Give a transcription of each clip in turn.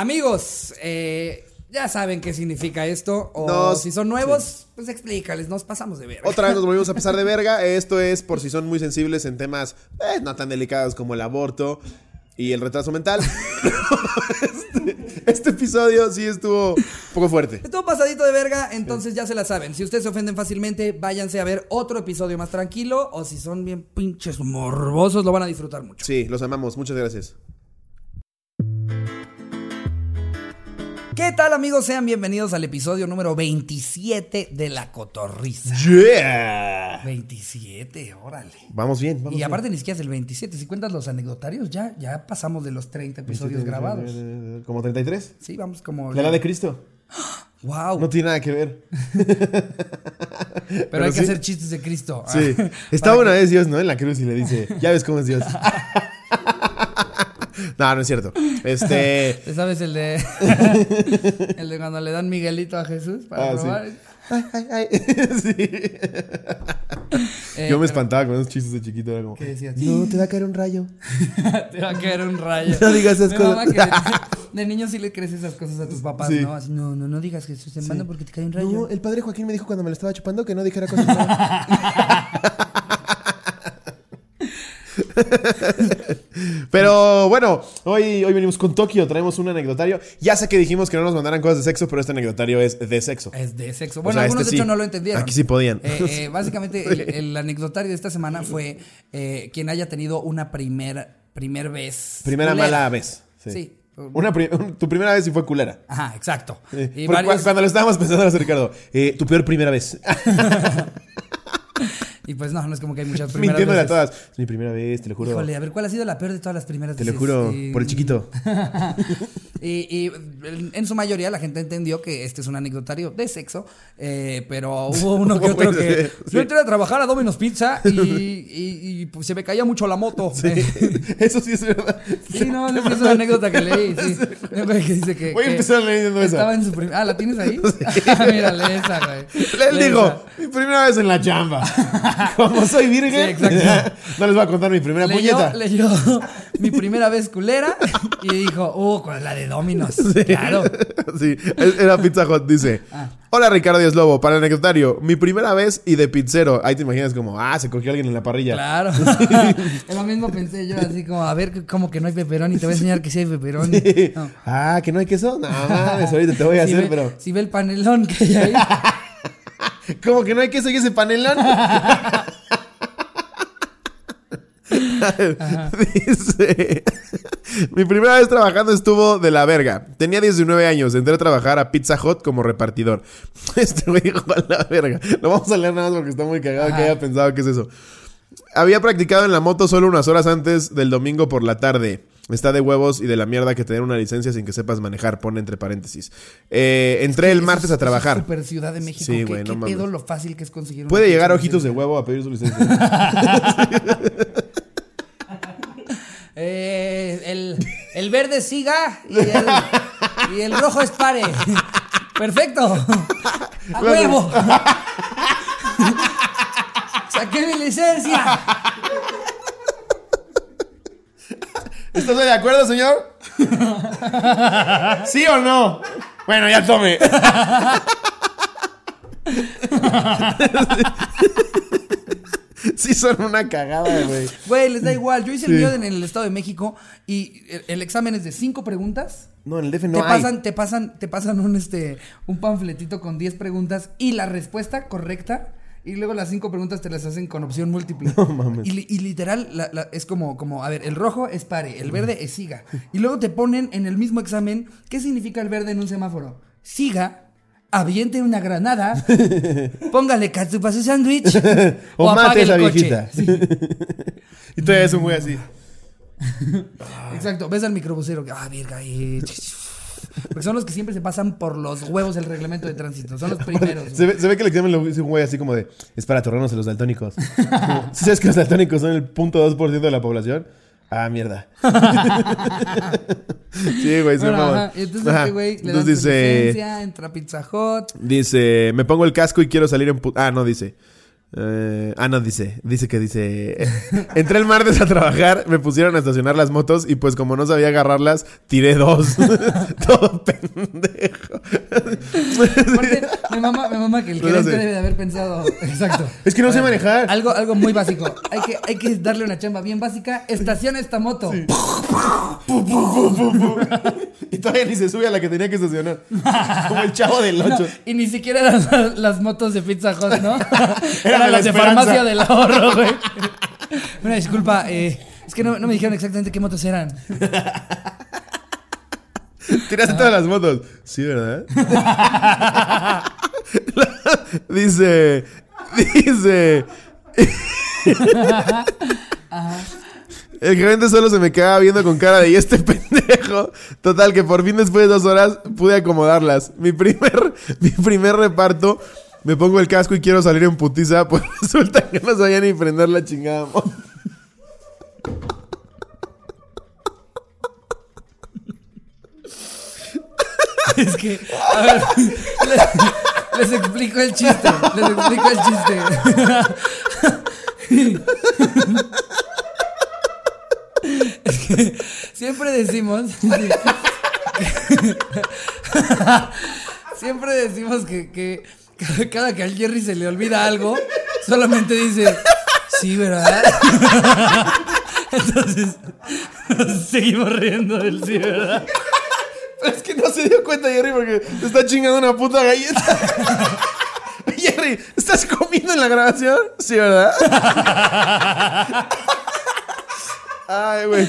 Amigos, eh, ya saben qué significa esto. O Nos- si son nuevos, pues explícales, nos pasamos de ver. Otra vez nos volvimos a pasar de verga. Esto es por si son muy sensibles en temas eh, no tan delicados como el aborto y el retraso mental. este, este episodio sí estuvo un poco fuerte. Estuvo pasadito de verga, entonces ya se la saben. Si ustedes se ofenden fácilmente, váyanse a ver otro episodio más tranquilo. O si son bien pinches morbosos, lo van a disfrutar mucho. Sí, los amamos. Muchas gracias. ¿Qué tal, amigos? Sean bienvenidos al episodio número 27 de La Cotorriza. Yeah. 27, órale. Vamos bien. Vamos Y bien. aparte ni siquiera es el 27. Si cuentas los anecdotarios, ya, ya pasamos de los 30 episodios grabados. Como 33. Sí, vamos como... La edad de Cristo. Wow. No tiene nada que ver. pero, hay que hacer chistes de Cristo. Sí. Estaba una vez Dios, ¿no? En la cruz y le dice, ya ves cómo es Dios. no, no es cierto. Este. ¿Te sabes el de... el de cuando le dan Miguelito a Jesús para Ah, sí. probar? Ay, ay, ay. Sí. Eh, Yo me pero- espantaba con esos chistes de chiquito. Era como, ¿Qué decías? no, te va a caer un rayo. Te va a caer un rayo. No digas esas Mi cosas. mamá que de, de niño sí le crees esas cosas a tus papás, Sí. ¿no? Así, no, no, no digas Jesús te manda porque te cae un rayo. No, el padre Joaquín me dijo cuando me lo estaba chupando que no dijera cosas. Pero bueno, hoy, hoy venimos con Tokio, traemos un anecdotario. Ya sé que dijimos que no nos mandaran cosas de sexo, pero este anecdotario es de sexo. Es de sexo. O Bueno, sea, algunos este de hecho sí. no lo entendieron. Aquí sí podían. Eh, eh, básicamente, el, el anecdotario de esta semana fue eh, quien haya tenido una primer, primer vez. Primera culera. mala vez. Sí. Sí. Una pri- tu primera vez sí fue culera. Ajá, exacto. Sí. Y Porque varios- cu- Cuando lo estábamos pensando, Ricardo, tu peor primera vez. Y pues no, no es como que hay muchas primeras Mintiéndole a todas. Es mi primera vez, te lo juro. Híjole, a ver, ¿cuál ha sido la peor de todas las primeras te lo juro, por el chiquito. y, y en- su mayoría la gente entendió que este es un anecdotario de sexo, eh, pero hubo uno que ¿Cómo otro que... Sí. Yo entré a trabajar a Domino's Pizza y, y- y, pues, se me caía mucho la moto. Sí, eso sí es verdad. Sí, no, sí, es una anécdota que leí, sí. Que dice que... Voy a empezar leyendo esa. Estaba en su prim- Ah, ¿la tienes ahí? Mírale esa, güey. Él Lee dijo, esa. mi primera vez en la chamba. Como soy virgen, no les voy a contar mi primera Leyó, puñeta. leyó mi primera vez culera y dijo, uh, con la de Domino's. Claro. Sí, era Pizza Hut, dice. Ah. Hola Ricardo Díaz Lobo, para el anecdotario, mi primera vez y de pizzero. Ahí te imaginas como, ah, se cogió alguien en la parrilla. Claro. es lo mismo pensé yo, así como, a ver, como que no hay pepperoni, te voy a enseñar que sí hay pepperoni. No. Ah, que no hay queso. No, mames, ahorita te voy a Si hacer, ve, pero. si ve el panelón que hay ahí. ¿Cómo que no hay queso y ese panelón? Dice, mi primera vez trabajando estuvo de la verga. Tenía 19 años, entré a trabajar a Pizza Hut como repartidor. Este güey dijo a la verga. Lo vamos a leer nada más porque está muy cagado que haya pensado que es eso. Había practicado en la moto solo unas horas antes del domingo por la tarde. Está de huevos y de la mierda que tener una licencia sin que sepas manejar, pone entre paréntesis. Eh, entré el martes es- a eso es trabajar. Super Ciudad de México. Sí, ¿Qué, güey, no qué pedo lo fácil que es conseguir una Puede llegar ojitos de huevo a pedir su licencia. Eh, el, verde siga y el, y el rojo es pare. Perfecto. A huevo. Saqué mi licencia. ¿Estás de acuerdo, señor? ¿Sí o no? Bueno, ya tome. Sí son una cagada, güey. Güey, les da igual. Yo hice el mío en el Estado de México y el, el examen es de cinco preguntas. No, en el DF te no hay. pasan, te pasan, te pasan un este un panfletito con 10 preguntas y la respuesta correcta. Y luego las cinco preguntas te las hacen con opción múltiple. No mames. Y, y literal, la- la- es como, como, a ver, el rojo es pare, el verde es siga. Y luego te ponen en el mismo examen, ¿qué significa el verde en un semáforo? Siga, aviente una granada, póngale catsup a su sándwich O, mate a apague esa el coche. viejita. Sí, y todavía es un güey así. exacto, ves al microbusero, que, ah, verga, eh, Porque son los que siempre se pasan por los huevos del reglamento de tránsito, son los primeros. Se ve, se ve que el examen lo hizo un güey así como de, es para atorrarnos a los daltónicos. Como, ¿sí ¿Sabes que los daltónicos son el 0.2% de la población? Ah, mierda. sí, güey, se Bueno, ajá, Entonces, Ajá. este güey le Entonces dice, entra a Pizza Hut. dice, me pongo el casco y quiero salir en... pu- Ah, no, dice. Eh, ah, no, dice. Dice que dice. Entré el martes a trabajar, me pusieron a estacionar las motos y pues como no sabía agarrarlas, tiré dos. Todo pendejo. Aparte, me mama, me mama que el No gerente sé. debe de haber pensado. Exacto. Es que no sé ver, manejar. Algo, algo muy básico. Hay que, hay que darle una chamba bien básica. Estaciona esta moto. Y todavía ni se sube a la que tenía que estacionar. Como el chavo del No, 8. y ni siquiera eran las, las motos de Pizza Hut, ¿no? Eran eran las de farmacia del ahorro, güey. Una disculpa, eh, es que no, no me dijeron exactamente qué motos eran. Tiraste todas las motos. Sí, ¿verdad? dice. Dice. El gerente solo se me quedaba viendo con cara de y este pendejo. Total, que por fin después de dos horas pude acomodarlas. Mi primer, mi primer reparto, me pongo el casco y quiero salir en putiza, pues resulta que no sabía ni prender la chingada. Es que, a ver, les, les explico el chiste. Les explico el chiste. Es que siempre decimos. Siempre decimos que, que cada- cada que al Jerry se le olvida algo, solamente dice, sí, ¿verdad? Entonces, seguimos riendo del sí, ¿verdad? Es que no se dio cuenta, Jerry, porque te está chingando una puta galleta. Jerry, ¿estás comiendo en la grabación? Sí, ¿verdad? Ay, güey.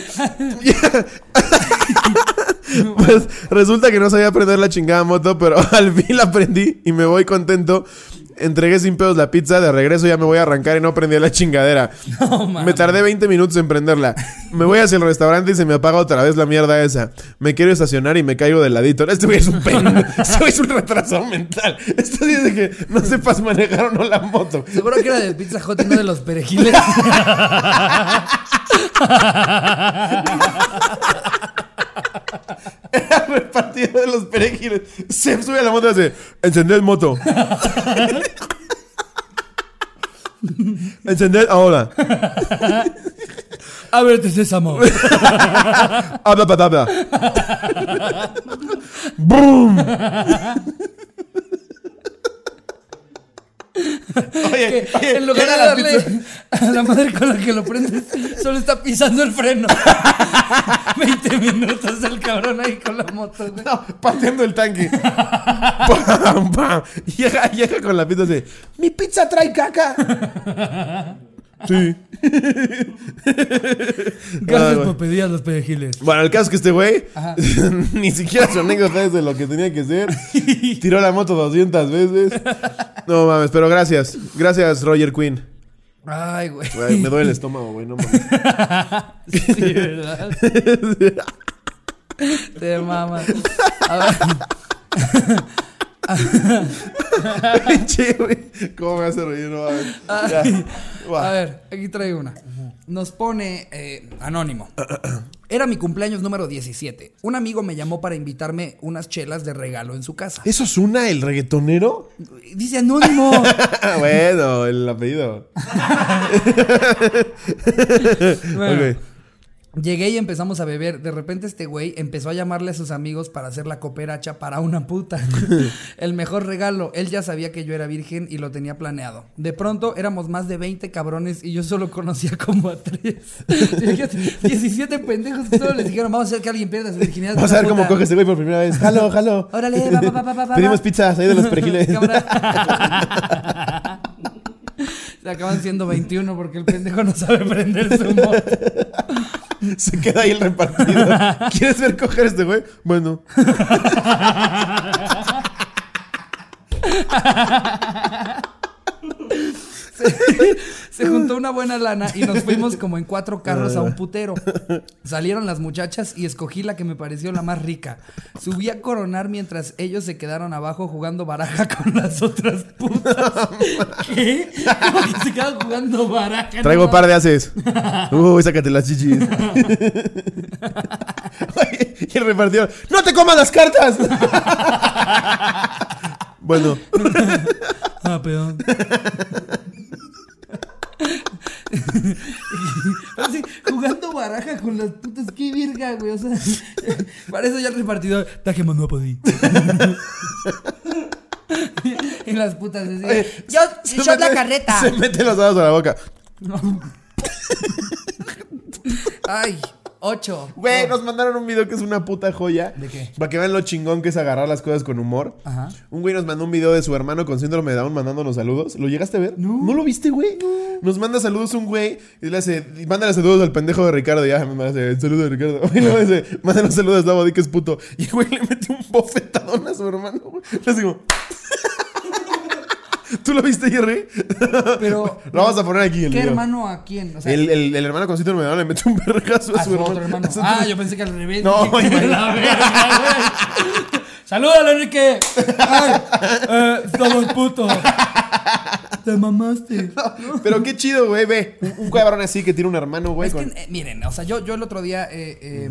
Pues resulta que no sabía aprender la chingada moto, pero al fin la aprendí y me voy contento. Entregué sin pedos la pizza, de regreso ya me voy a arrancar y no prendí la chingadera. No, me tardé 20 minutos en prenderla. Me voy hacia el restaurante y se me apaga otra vez la mierda esa. Me quiero estacionar y me caigo del ladito. Este güey es un pendejo. Este güey es un retrasado mental. Esto dice que no sepas manejar o no la moto. Seguro que era del Pizza Hut y no de los perejiles. Era repartido de los perejiles. Se sube a la moto y hace: Encender moto. Encender ahora. Ábrete sésamo. Habla patata. ¡Boom! Oye, en lugar de darle a la madre con la que lo prendes, solo está pisando el freno. 20 minutos el cabrón ahí con la moto, güey. No, pateando el tanque. Pam, pam. Llega, llega con la pizza así. Mi pizza trae caca. Sí. Gracias por pedir a los perejiles. Bueno, el caso es que este güey ni siquiera su anécdota es de lo que tenía que ser. Tiró la moto 200 veces. No mames, pero gracias. Gracias, Roger Quinn. Ay, güey. Güey, me duele el estómago, güey, no mames. Sí, ¿verdad? Te mamas. A ver, Pinche, güey. ¿Cómo me hace reír? No mames. Ya. Buah. a ver, aquí traigo una. Nos pone eh, anónimo. Era mi cumpleaños número 17. Un amigo me llamó para invitarme unas chelas de regalo en su casa. ¿Eso es una, el reggaetonero? Dice anónimo. bueno, el apellido. Bueno. Llegué y empezamos a beber. De repente este güey empezó a llamarle a sus amigos para hacer la cooperacha para una puta. El mejor regalo. Él ya sabía que yo era virgen y lo tenía planeado. De pronto éramos más de 20 cabrones y yo solo conocía como a 3. 17 pendejos que solo les dijeron, vamos a hacer que alguien pierda su virginidad. Vamos a ver cómo puta". coge este güey por primera vez. Jalo, jalo. Órale, va, va, va, va, va. Pedimos pizzas ahí de los perejiles. Se acaban siendo 21 porque el pendejo no sabe prender su moto. Se queda ahí el repartido. ¿Quieres ver coger este güey? Bueno. Se juntó una buena lana y nos fuimos como en cuatro carros a un putero. Salieron las muchachas y escogí la que me pareció la más rica. Subí a coronar mientras ellos se quedaron abajo jugando baraja con las otras putas. ¿Qué? ¿Cómo que se quedan jugando baraja? Traigo No par de haces. Uy, sácate las chichis. Y el repartidor. ¡No te comas las cartas! bueno. Ah, perdón. Jugando baraja con las putas, qué virga, güey. O sea, para eso ya el repartidor, taje Monopoly. y las putas, así, Oye, yo, se yo mete, la carreta. Se mete los dados a la boca. Ay ocho. Güey, nos mandaron un video que es una puta joya. ¿De qué? Para que vean lo chingón que es agarrar las cosas con humor. Ajá. Un güey nos mandó un video de su hermano con síndrome de Down mandándonos saludos. ¿Lo llegaste a ver? No. lo viste, güey? Nos manda saludos un güey y le hace, y mándale saludos al pendejo de Ricardo. Ya me hace, saludos de Ricardo. Y luego dice, mándale saludos a Slavo, di que es puto. Y el güey le mete un bofetadón a su hermano, güey. Le hace como... ¿Tú lo viste, Jerry? Pero. Lo vamos a poner aquí el ¿Qué video. hermano a quién? O sea, El, el- el hermano con síndrome de Down le mete un vergazo a, a su hermano. otro Ah, otro- yo pensé que al revés. No, güey. Salúdalo, Enrique. Ay, eh, estamos putos. Te mamaste. Pero qué chido, güey, ve. Un, un cabrón así que tiene un hermano, güey. Es con- que, eh, miren, o sea, yo, yo el otro día eh, eh,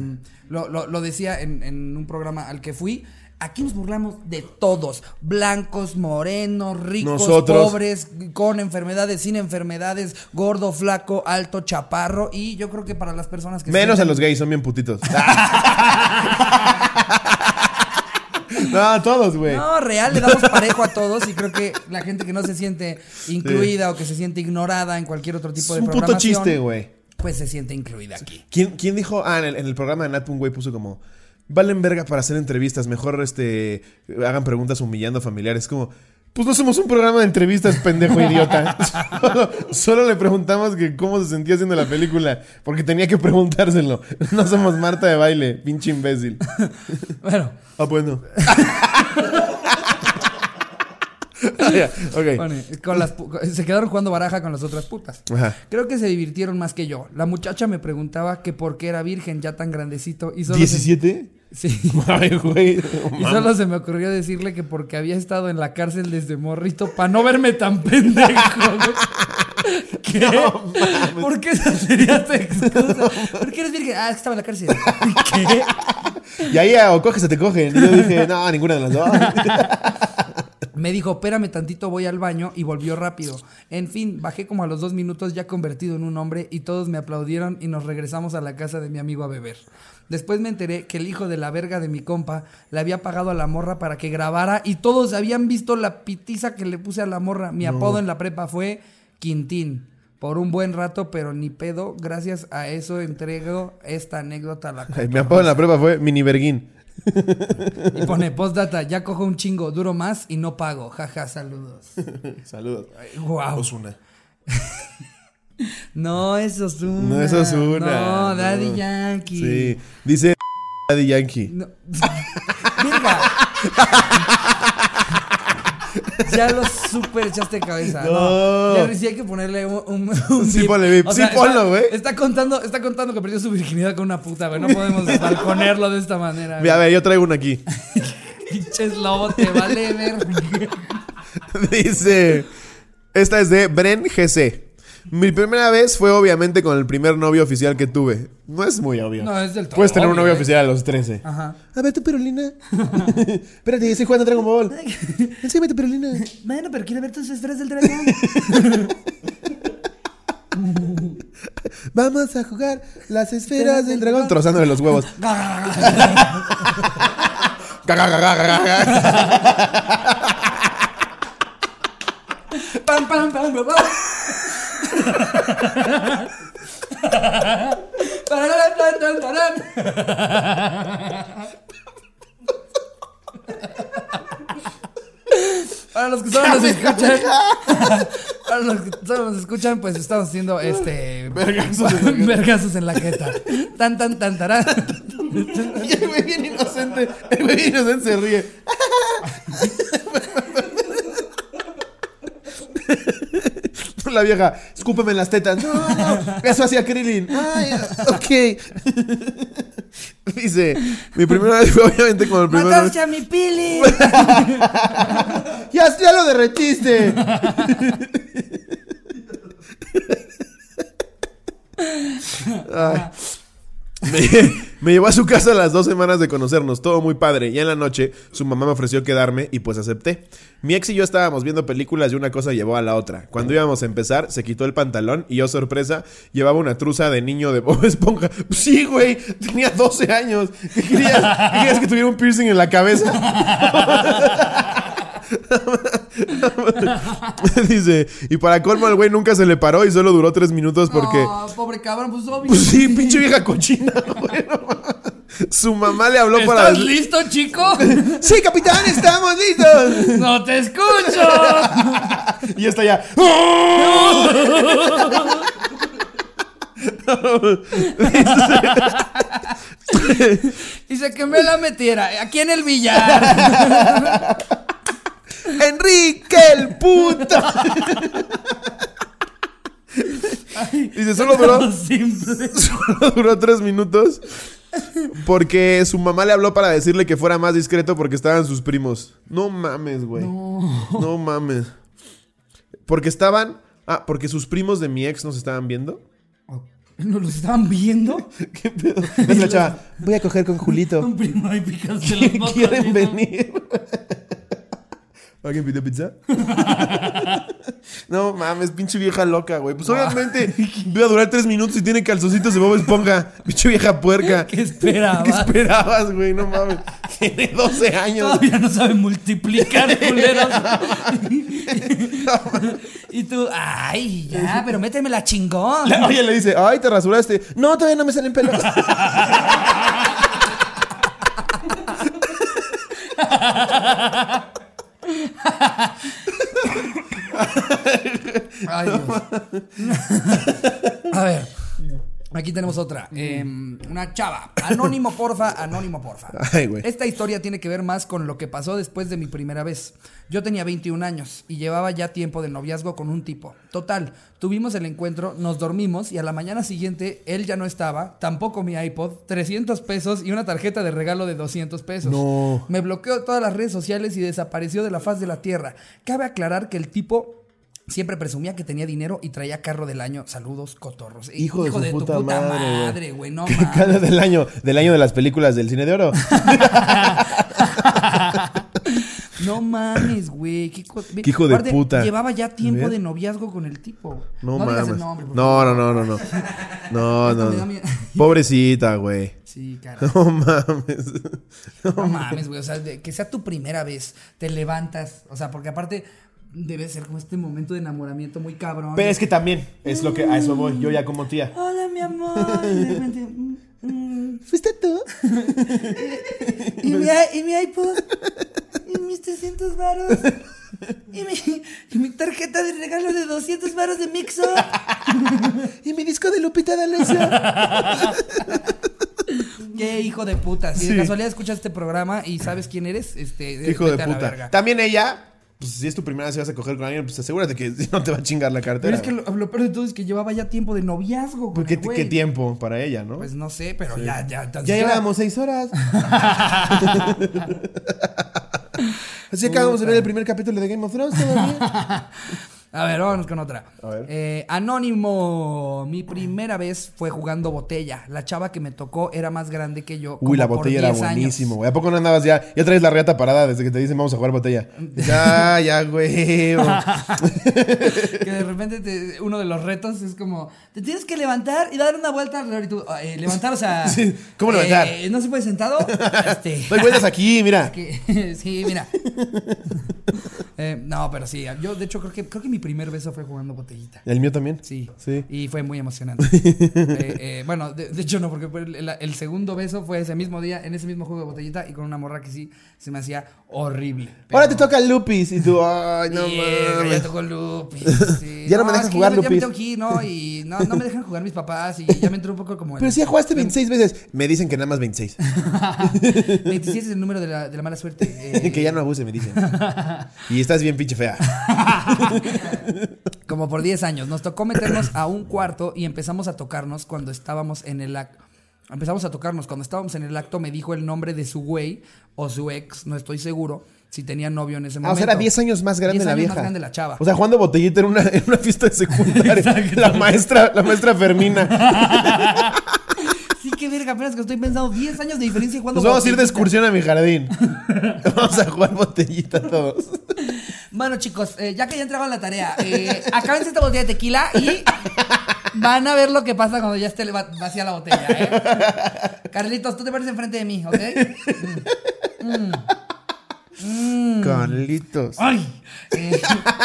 lo, lo- lo decía en, en un programa al que fui. Aquí nos burlamos de todos. Blancos, morenos, ricos, Nosotros. pobres, con enfermedades, sin enfermedades, gordo, flaco, alto, chaparro. Y yo creo que para las personas que... Menos a los gays, son bien putitos. no, todos, güey. No, real, le damos parejo a todos y creo que la gente que no se siente incluida o que se siente ignorada en cualquier otro es tipo de un puto programación, chiste, güey. pues se siente incluida aquí. ¿Quién, quién dijo? Ah, en el, en el programa de Nat, un güey puso como. Valen verga para hacer entrevistas. Mejor este hagan preguntas humillando a familiares. Como. Pues no somos un programa de entrevistas, pendejo idiota. Solo, solo le preguntamos que cómo se sentía haciendo la película. Porque tenía que preguntárselo. No somos Marta de baile, pinche imbécil. Bueno, Ah, bueno. Ah, ya, ok. pone, con las pu- se quedaron jugando baraja con las otras putas. Ajá. Creo que se divirtieron más que yo. La muchacha me preguntaba que por qué era virgen ya tan grandecito y solo se- ¿17? Sí. Ay, güey. Y solo se me ocurrió decirle que porque había estado en la cárcel desde morrito para no verme tan pendejo. ¿Qué? ¿Por qué esa sería tu excusa? ¿Por qué eres virgen? Ah, es que estaba en la cárcel. ¿Qué? Y ahí o coges o te cogen. Y yo dije, no, ninguna de las dos. Me dijo, espérame tantito, voy al baño y volvió rápido. En fin, bajé como a los dos minutos ya convertido en un hombre y todos me aplaudieron y nos regresamos a la casa de mi amigo a beber. Después me enteré que el hijo de la verga de mi compa le había pagado a la morra para que grabara y todos habían visto la pitiza que le puse a la morra. Mi apodo en la prepa fue Quintín. Por un buen rato, pero ni pedo. Gracias a eso entrego esta anécdota a la Ay, Mi apodo en la prueba fue mini verguín. Y pone postdata, ya cojo un chingo, duro más y no pago. Jaja, saludos. Saludos. Wow. Osuna. No, es Ozuna. No es Osuna. No, Daddy Yankee. Sí. Dice Daddy Yankee. No. Verga. ya lo super echaste de cabeza. No. No. Ya sí hay que ponerle un, un, un Sí, bip. ponle bip. Sí, está- ponlo, güey. Está contando, está contando que perdió su virginidad con una puta, güey. No podemos balconearlo de esta manera. A ver, yo traigo uno aquí. Pinches lobo, te vale ver. Dice. Esta es de Bren GC. Mi primera vez fue obviamente con el primer novio oficial que tuve. No es muy obvio. No, es del todo Puedes tener un novio ¿eh? oficial a los 13. Ajá. A ver, tu perolina. Espérate, estoy jugando Dragon Ball. Enséñame tu perolina. Bueno, pero quiero ver tus esferas del dragón. Vamos a jugar las esferas del dragón. Trozándole los huevos. pam, pam, pam, pam. Para los que solo nos escuchan, para los que solo nos escuchan, pues estamos haciendo este Vergazos en la jeta. vergazos en la jeta. Tan tan tan tarán. Y el güey bien inocente. El güey inocente se ríe. La vieja, escúpeme en las tetas. No, no, eso hacía Krillin. Ay, ok. Dice, mi primera vez fue obviamente con el primer novio. ¡Mataste a mi pili! ¡Ya, ya lo derretiste! Ay. Me llevó a su casa a las dos semanas de conocernos, todo muy padre. Y en la noche, su mamá me ofreció quedarme y pues acepté. Mi ex y yo estábamos viendo películas y una cosa llevó a la otra. Cuando íbamos a empezar, se quitó el pantalón y yo, sorpresa, llevaba una truza de niño de Bob Esponja. Sí, güey, tenía 12 años. ¿Qué querías? ¿Qué querías que tuviera un piercing en la cabeza? Dice, y para colmo al güey nunca se le paró y solo duró tres minutos porque... Ah, pobre cabrón, pues obvio. Pues sí, pinche vieja cochina, güey. Su mamá le habló para... ¿Estás listo, chico? Sí, capitán, estamos listos. ¡No te escucho! Y está ya. Dice que me la metiera aquí en el billar. Enrique el puto. Dice, solo duró, solo duró tres minutos porque su mamá le habló para decirle que fuera más discreto porque estaban sus primos. No mames, güey. No. mames. Porque estaban... Ah, porque sus primos de mi ex nos estaban viendo. ¿Nos los estaban viendo? ¿Qué pedo? Es la chava. Voy a coger con Julito. Un primo y picaste los mocos. ¿Quieren ¿no? venir? ¿Alguien pidió pizza? no mames, pinche vieja loca, güey. Pues obviamente voy a durar tres minutos y tiene calzoncitos de Bob Esponja. Pinche vieja puerca. ¿Qué esperabas? ¿Qué esperabas, güey? No mames. Tiene 12 años. Todavía no sabe multiplicar, culeros. y tú, ay, ya, pero métemela chingón. Oye, le dice, ay, te rasuraste. No, todavía no me salen pelos. Ay, Dios. A ver. Aquí tenemos otra. Em, una chava. Anónimo, porfa, anónimo, porfa. Ay, güey. Esta historia tiene que ver más con lo que pasó después de mi primera vez. Yo tenía 21 años y llevaba ya tiempo de noviazgo con un tipo. Total, tuvimos el encuentro, nos dormimos y a la mañana siguiente él ya no estaba, tampoco mi iPod, 300 pesos y una tarjeta de regalo de 200 pesos. No. Me bloqueó todas las redes sociales y desapareció de la faz de la tierra. Cabe aclarar que el tipo siempre presumía que tenía dinero y traía carro del año. Saludos, cotorros. Hijo de su tu puta puta madre, güey. madre, güey. No mames. del año, del año de las películas del cine de oro. No mames, güey. Qué, Qué hijo de puta. Llevaba ya tiempo de noviazgo con el tipo. No, mames. nombre, no, no, no, no, no. No, no. no. Pobrecita, güey. Sí, cara. No mames. No mames, güey. O sea, de- que sea tu primera vez. Te levantas. O sea, porque aparte debe ser como este momento de enamoramiento muy cabrón. Pero es que también es lo que a eso voy. Yo ya como tía. Hola, mi amor. Y de repente, mm, mm. ¿Fuiste tú? ¿Y mi, y mi iPod. Y mis 300 varos. Y mi, y mi tarjeta de regalo de 200 varos de Mixo. ¿Y mi disco de Lupita D'Alessio? Qué hijo de puta. Si Sí. de casualidad escuchas este programa y sabes quién eres, este. Hijo de puta. También ella, pues si es tu primera vez que vas a coger con alguien, pues asegúrate que no te va a chingar la Pero cartera. es que lo, lo peor de todo es que llevaba ya tiempo de noviazgo. con ¿Qué, el güey. qué tiempo para ella, no? Pues no sé, pero ya, ya. tan ya siquiera- llevábamos seis horas. Así acabamos de ver el primer capítulo de Game of Thrones todavía. A ver, vámonos con otra. A ver. Eh, anónimo. Mi primera vez fue jugando botella. La chava que me tocó era más grande que yo. Uy, la botella era 10 años. buenísimo, güey. ¿A poco no andabas ya? Ya traes la reata parada desde que te dicen vamos a jugar botella. Ya, ya, güey. que de repente te- uno de los retos es como, te tienes que levantar y dar una vuelta alrededor y tú, eh, levantar, o sea... Sí, ¿cómo levantar? eh, ¿No se puede sentado? Este, Doy vueltas aquí, mira. que- sí, mira. Eh, no, pero sí, yo de hecho creo que, creo que mi primer beso fue jugando botellita. El mío también. Sí. Sí. Y fue muy emocionante. Eh, eh, bueno, de, de hecho no, porque el, el- el segundo beso fue ese mismo día, en ese mismo juego de botellita y con una morra que sí se me hacía horrible. Ahora te toca Lupis y tú, ay, no Mierda, mames. Ya tocó Lupis. sí. Ya no me que jugar ya me- Ya me Lupis. tengo que ir, ¿no? Y no, no me dejan jugar mis papás y ya me entró un poco como. el- Pero si ya jugaste 26 veces. Me dicen que nada más 26. 27 es el número de la, de la mala suerte. eh, que ya no abuse, me dicen. Y estás bien pinche fea. Como por 10 años. Nos tocó meternos a un cuarto y empezamos a tocarnos cuando estábamos en el acto. Empezamos a tocarnos. Cuando estábamos en el acto me dijo el nombre de su güey o su ex, no estoy seguro, si tenía novio en ese Ah, momento. o sea, era 10 años más grande 10 la años vieja. más grande la chava. O sea, jugando botellita en una, en una fiesta de secundaria. la maestra, la maestra Fermina. Sí, qué verga, apenas que estoy pensando 10 años de diferencia jugando Nos vamos a ir de excursión a mi jardín. vamos a jugar botellita todos. Bueno, chicos, eh, ya que ya entregaron la tarea, eh, acábense esta botella de tequila y van a ver lo que pasa cuando ya esté va- vacía la botella, ¿eh? Carlitos, tú te pones enfrente de mí, ¿ok? Carlitos. ¡Ay! Eh,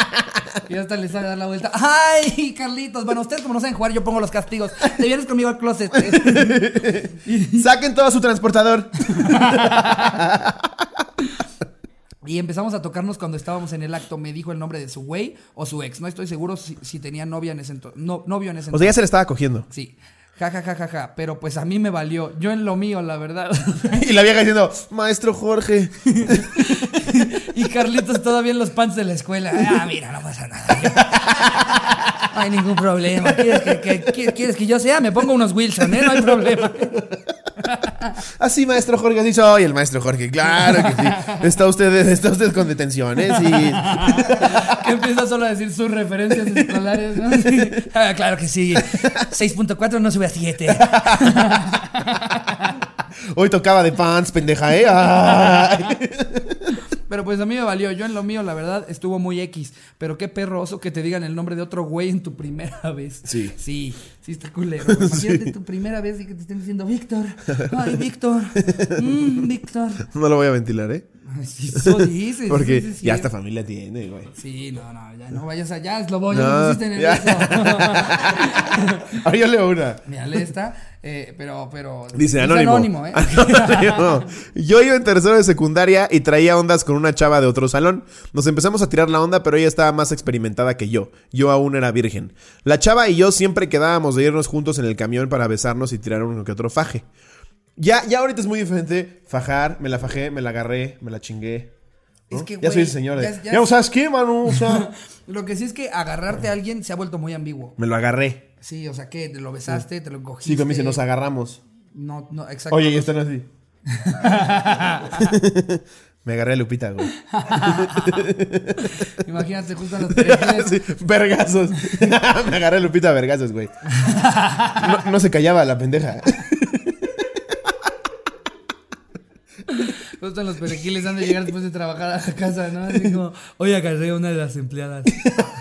y hasta le sabe dar la vuelta. ¡Ay, Carlitos! Bueno, ustedes como no saben jugar, yo pongo los castigos. Te vienes conmigo al closet. Saquen todo su transportador. Y empezamos a tocarnos cuando estábamos en el acto. Me dijo el nombre de su güey o su ex. No estoy seguro si, si tenía novia en ese entonces. No, novio en ese O entonces. sea, ya se le estaba cogiendo. Sí. Ja, ja, ja, ja, ja. Pero pues a mí me valió. Yo en lo mío, la verdad. Y la vieja diciendo, maestro Jorge. y Carlitos todavía en los pants de la escuela. Ah, mira, no pasa nada. No hay ningún problema. ¿Quieres que, que- que- ¿Quieres que yo sea? Me pongo unos Wilson, ¿eh? No hay problema. Así, maestro Jorge, así soy el maestro Jorge. Claro que sí. Está usted, está usted con detenciones y. Que empieza solo a decir sus referencias escolares, ¿no? Sí. Ah, claro que sí. 6.4 no sube a 7. Hoy tocaba de pants, pendeja, ¿eh? Ay. Pero pues a mí me valió. Yo en lo mío, la verdad, estuvo muy X. Pero qué perroso que te digan el nombre de otro güey en tu primera vez. Sí. Sí, sí está culero. Imagínate tu primera vez y que te estén diciendo Víctor. Ay, Víctor. Mm, Víctor. No lo voy a ventilar, ¿eh? Sí, eso dices. Porque sí, sí, sí. ya esta familia tiene, güey. Sí, no, no, ya no vayas allá, es lo voy, ya No, pusiste ya. nervioso. Ahora yo leo una. Mira, lee esta, eh, pero, pero. Dice es anónimo. ¿eh? Anónimo. Yo iba en tercero de secundaria y traía ondas con una chava de otro salón. Nos empezamos a tirar la onda, pero ella estaba más experimentada que yo. Yo aún era virgen. La chava y yo siempre quedábamos de irnos juntos en el camión para besarnos y tirar uno que otro faje. Ya, ya ahorita es muy diferente fajar, me la fajé, me la agarré, me la chingué. ¿no? Es que, ya güey, soy el señor de. ya- Ya, ya- sabes qué, mano. O sea, Lo que sí es que agarrarte a alguien se ha vuelto muy ambiguo. me lo agarré. Sí, o sea, que te lo besaste, te lo cogiste. Sí, como dice, nos agarramos. No, no, exacto. Oye, y están así. me agarré a Lupita, güey. Imagínate justo en los perejiles. Sí, vergazos. Me agarré a Lupita a vergazos, güey. No, no se callaba la pendeja. Justo en los perejiles han de llegar después de trabajar a la casa, ¿no? Así como, oye, agarré a una de las empleadas.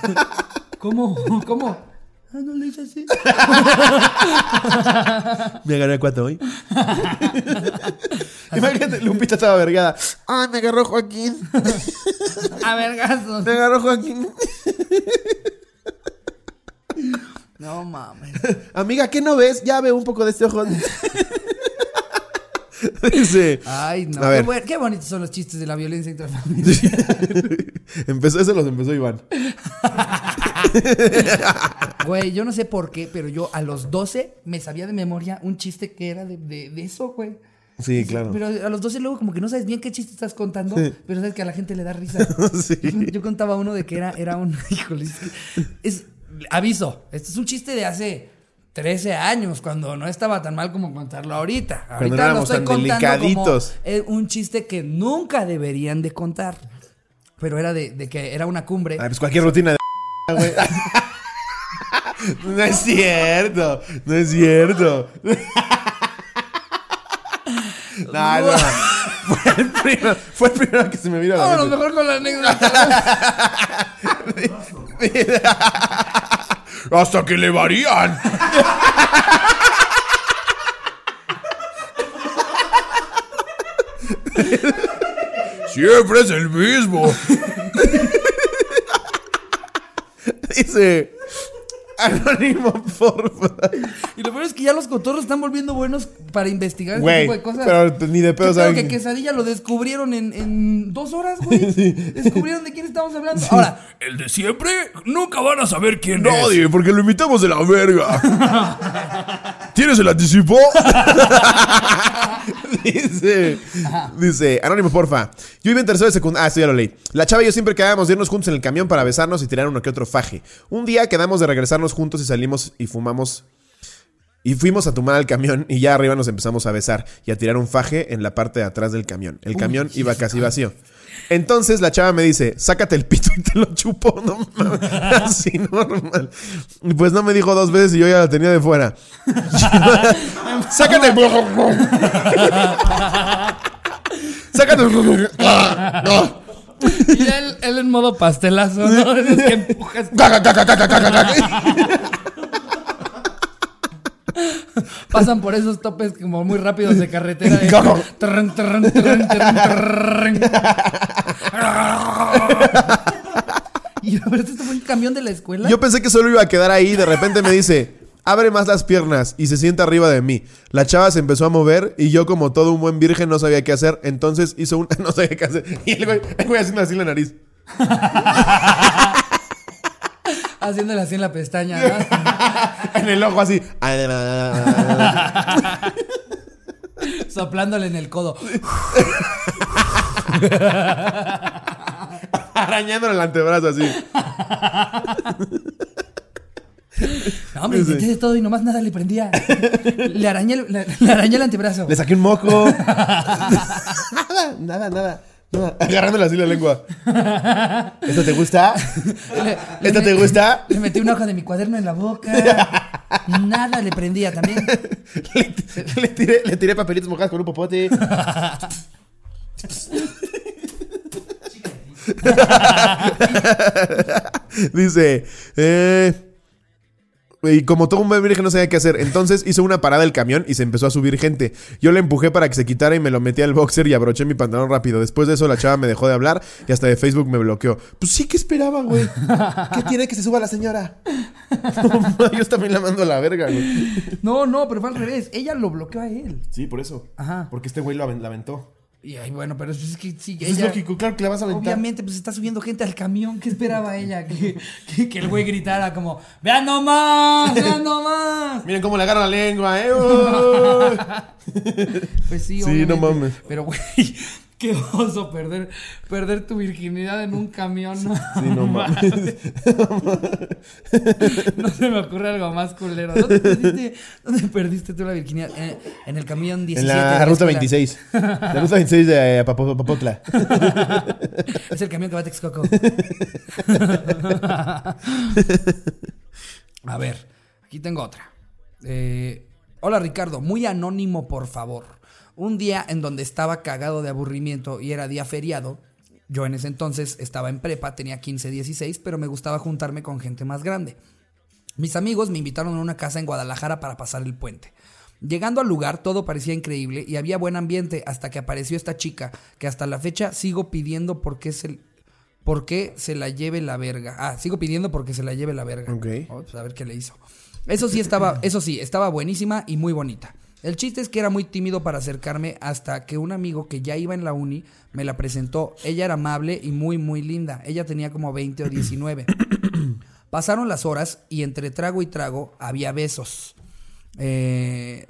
¿Cómo? ¿Cómo? Ah, no le hice así. Me agarré a cuatro hoy. Imagínate, Lupita estaba vergada. Ay, me agarró Joaquín. A vergazos. Me agarró Joaquín. No mames. Amiga, ¿qué no ves? Ya veo un poco de este ojo. Dice. Ay, no. A ver. Qué, bonitos son los chistes de la violencia intrafamiliar. Empezó, eso los empezó Iván. Güey, yo no sé por qué, pero yo a los 12 me sabía de memoria un chiste que era de, de, de eso, güey. Sí, claro. Pero a los 12 luego como que no sabes bien qué chiste estás contando, pero sabes que a la gente le da risa. Sí. Yo contaba uno de que era, era un... Híjole, es, que- es- Aviso, este es un chiste de hace 13 años, cuando no estaba tan mal como contarlo ahorita. Cuando Ahorita no éramos tan delicaditos. como un chiste que nunca deberían de contar. Pero era de, de que era una cumbre. Ah, pues cualquier rutina de. güey. No es cierto. No es cierto. No, no. Fue el primero, fue el primero que se me vino a la Vámonos mente. mejor con la anécdota. Hasta que le varían. Siempre es el mismo. Dice. Anónimo, porfa. Y lo peor es que ya los cotorros están volviendo buenos para investigar este Güey, tipo de cosas. pero ni de pedo ¿Qué pedo saben- que quesadilla lo descubrieron en, en dos horas, güey. Descubrieron de quién estamos hablando. Ahora, El de siempre, nunca van a saber quién Nadie, porque lo invitamos de la verga. ¿Tienes el anticipo? dice, dice, Anónimo, porfa. Yo iba en tercero de secundaria. Ah, esto ya lo leí. La chava y yo siempre quedábamos de irnos juntos en el camión para besarnos y tirar uno que otro faje. Un día quedamos de regresarnos juntos y salimos y fumamos. Y fuimos a tomar al camión y ya arriba nos empezamos a besar y a tirar un faje en la parte de atrás del camión. El camión iba casi vacío. Entonces la chava me dice, sácate el pito y te lo chupo. No mames. Así normal. Pues no me dijo dos veces y yo ya la tenía de fuera. sácate el... sácate el... Y él, él en modo pastelazo, ¿no? Esos que empujas. Pasan por esos topes como muy rápidos de carretera. de- Trrrn, trrrn, trrrn. Y ¿esto fue un camión de la escuela? Yo pensé que solo iba a quedar ahí. De repente me dice, abre más las piernas y se sienta arriba de mí. La chava se empezó a mover y yo, como todo un buen virgen, no sabía qué hacer. Entonces hizo un. No sabía qué hacer. Y el güey, el güey haciendo así en la nariz. Haciéndole así en la pestaña, ¿no? En el ojo así. Soplándole en el codo. Arañándole el antebrazo así. No, hombre, intenté de todo y nomás nada le prendía. Le arañé, el- le, le arañé el antebrazo. Le saqué un moco. nada, nada, nada. nada. Agarrándole así la lengua. ¿Esto te gusta? Le- ¿Esto le te gusta? Le metí una hoja de mi cuaderno en la boca. Nada le prendía también. Le, le tiré, le tiré papelitos mojados con un popote. Dice, eh, y como todo un buen virgen no sabía qué hacer, entonces hizo una parada el camión y se empezó a subir gente. Yo le empujé para que se quitara y me lo metí al boxer y abroché mi pantalón rápido. Después de eso la chava me dejó de hablar y hasta de Facebook me bloqueó. Pues sí que esperaba, güey. ¿Qué tiene que se suba la señora? Yo también la mando a la verga, güey. No, no, pero fue al revés. Ella lo bloqueó a él. Sí, por eso. Ajá. Porque este güey lo aventó. Y ay, bueno, pero es que sí, Pues es lógico, claro que la vas a aventar. Obviamente, pues está subiendo gente al camión. ¿Qué esperaba ella? Que, que, que el güey gritara como: ¡Vean nomás! ¡Vean nomás! Miren cómo le agarra la lengua, eh. Pues sí, Sí, obviamente. no mames. Pero, güey, qué oso perder, perder tu virginidad en un camión. No, Sí, no mames. No se me ocurre algo más culero. ¿Dónde perdiste, dónde perdiste tú la virginidad? En, en el camión 17. En de la ruta escuela. 26. La ruta 26 de eh, Papo- Papotla. Es el camión que va a Texcoco. a ver, aquí tengo otra. Eh, hola Ricardo, muy anónimo por favor. Un día en donde estaba cagado de aburrimiento y era día feriado. Yo en ese entonces estaba en prepa, tenía 15, 16, pero me gustaba juntarme con gente más grande. Mis amigos me invitaron a una casa en Guadalajara para pasar el puente. Llegando al lugar todo parecía increíble y había buen ambiente hasta que apareció esta chica que hasta la fecha sigo pidiendo por qué se, por qué se la lleve la verga. Ah, sigo pidiendo porque se la lleve la verga. Ok. Oh, pues a ver qué le hizo. Eso sí estaba, eso sí, estaba buenísima y muy bonita. El chiste es que era muy tímido para acercarme hasta que un amigo que ya iba en la uni me la presentó. Ella era amable y muy muy linda. Ella tenía como 20 o 19. Pasaron las horas y entre trago y trago había besos. Eh,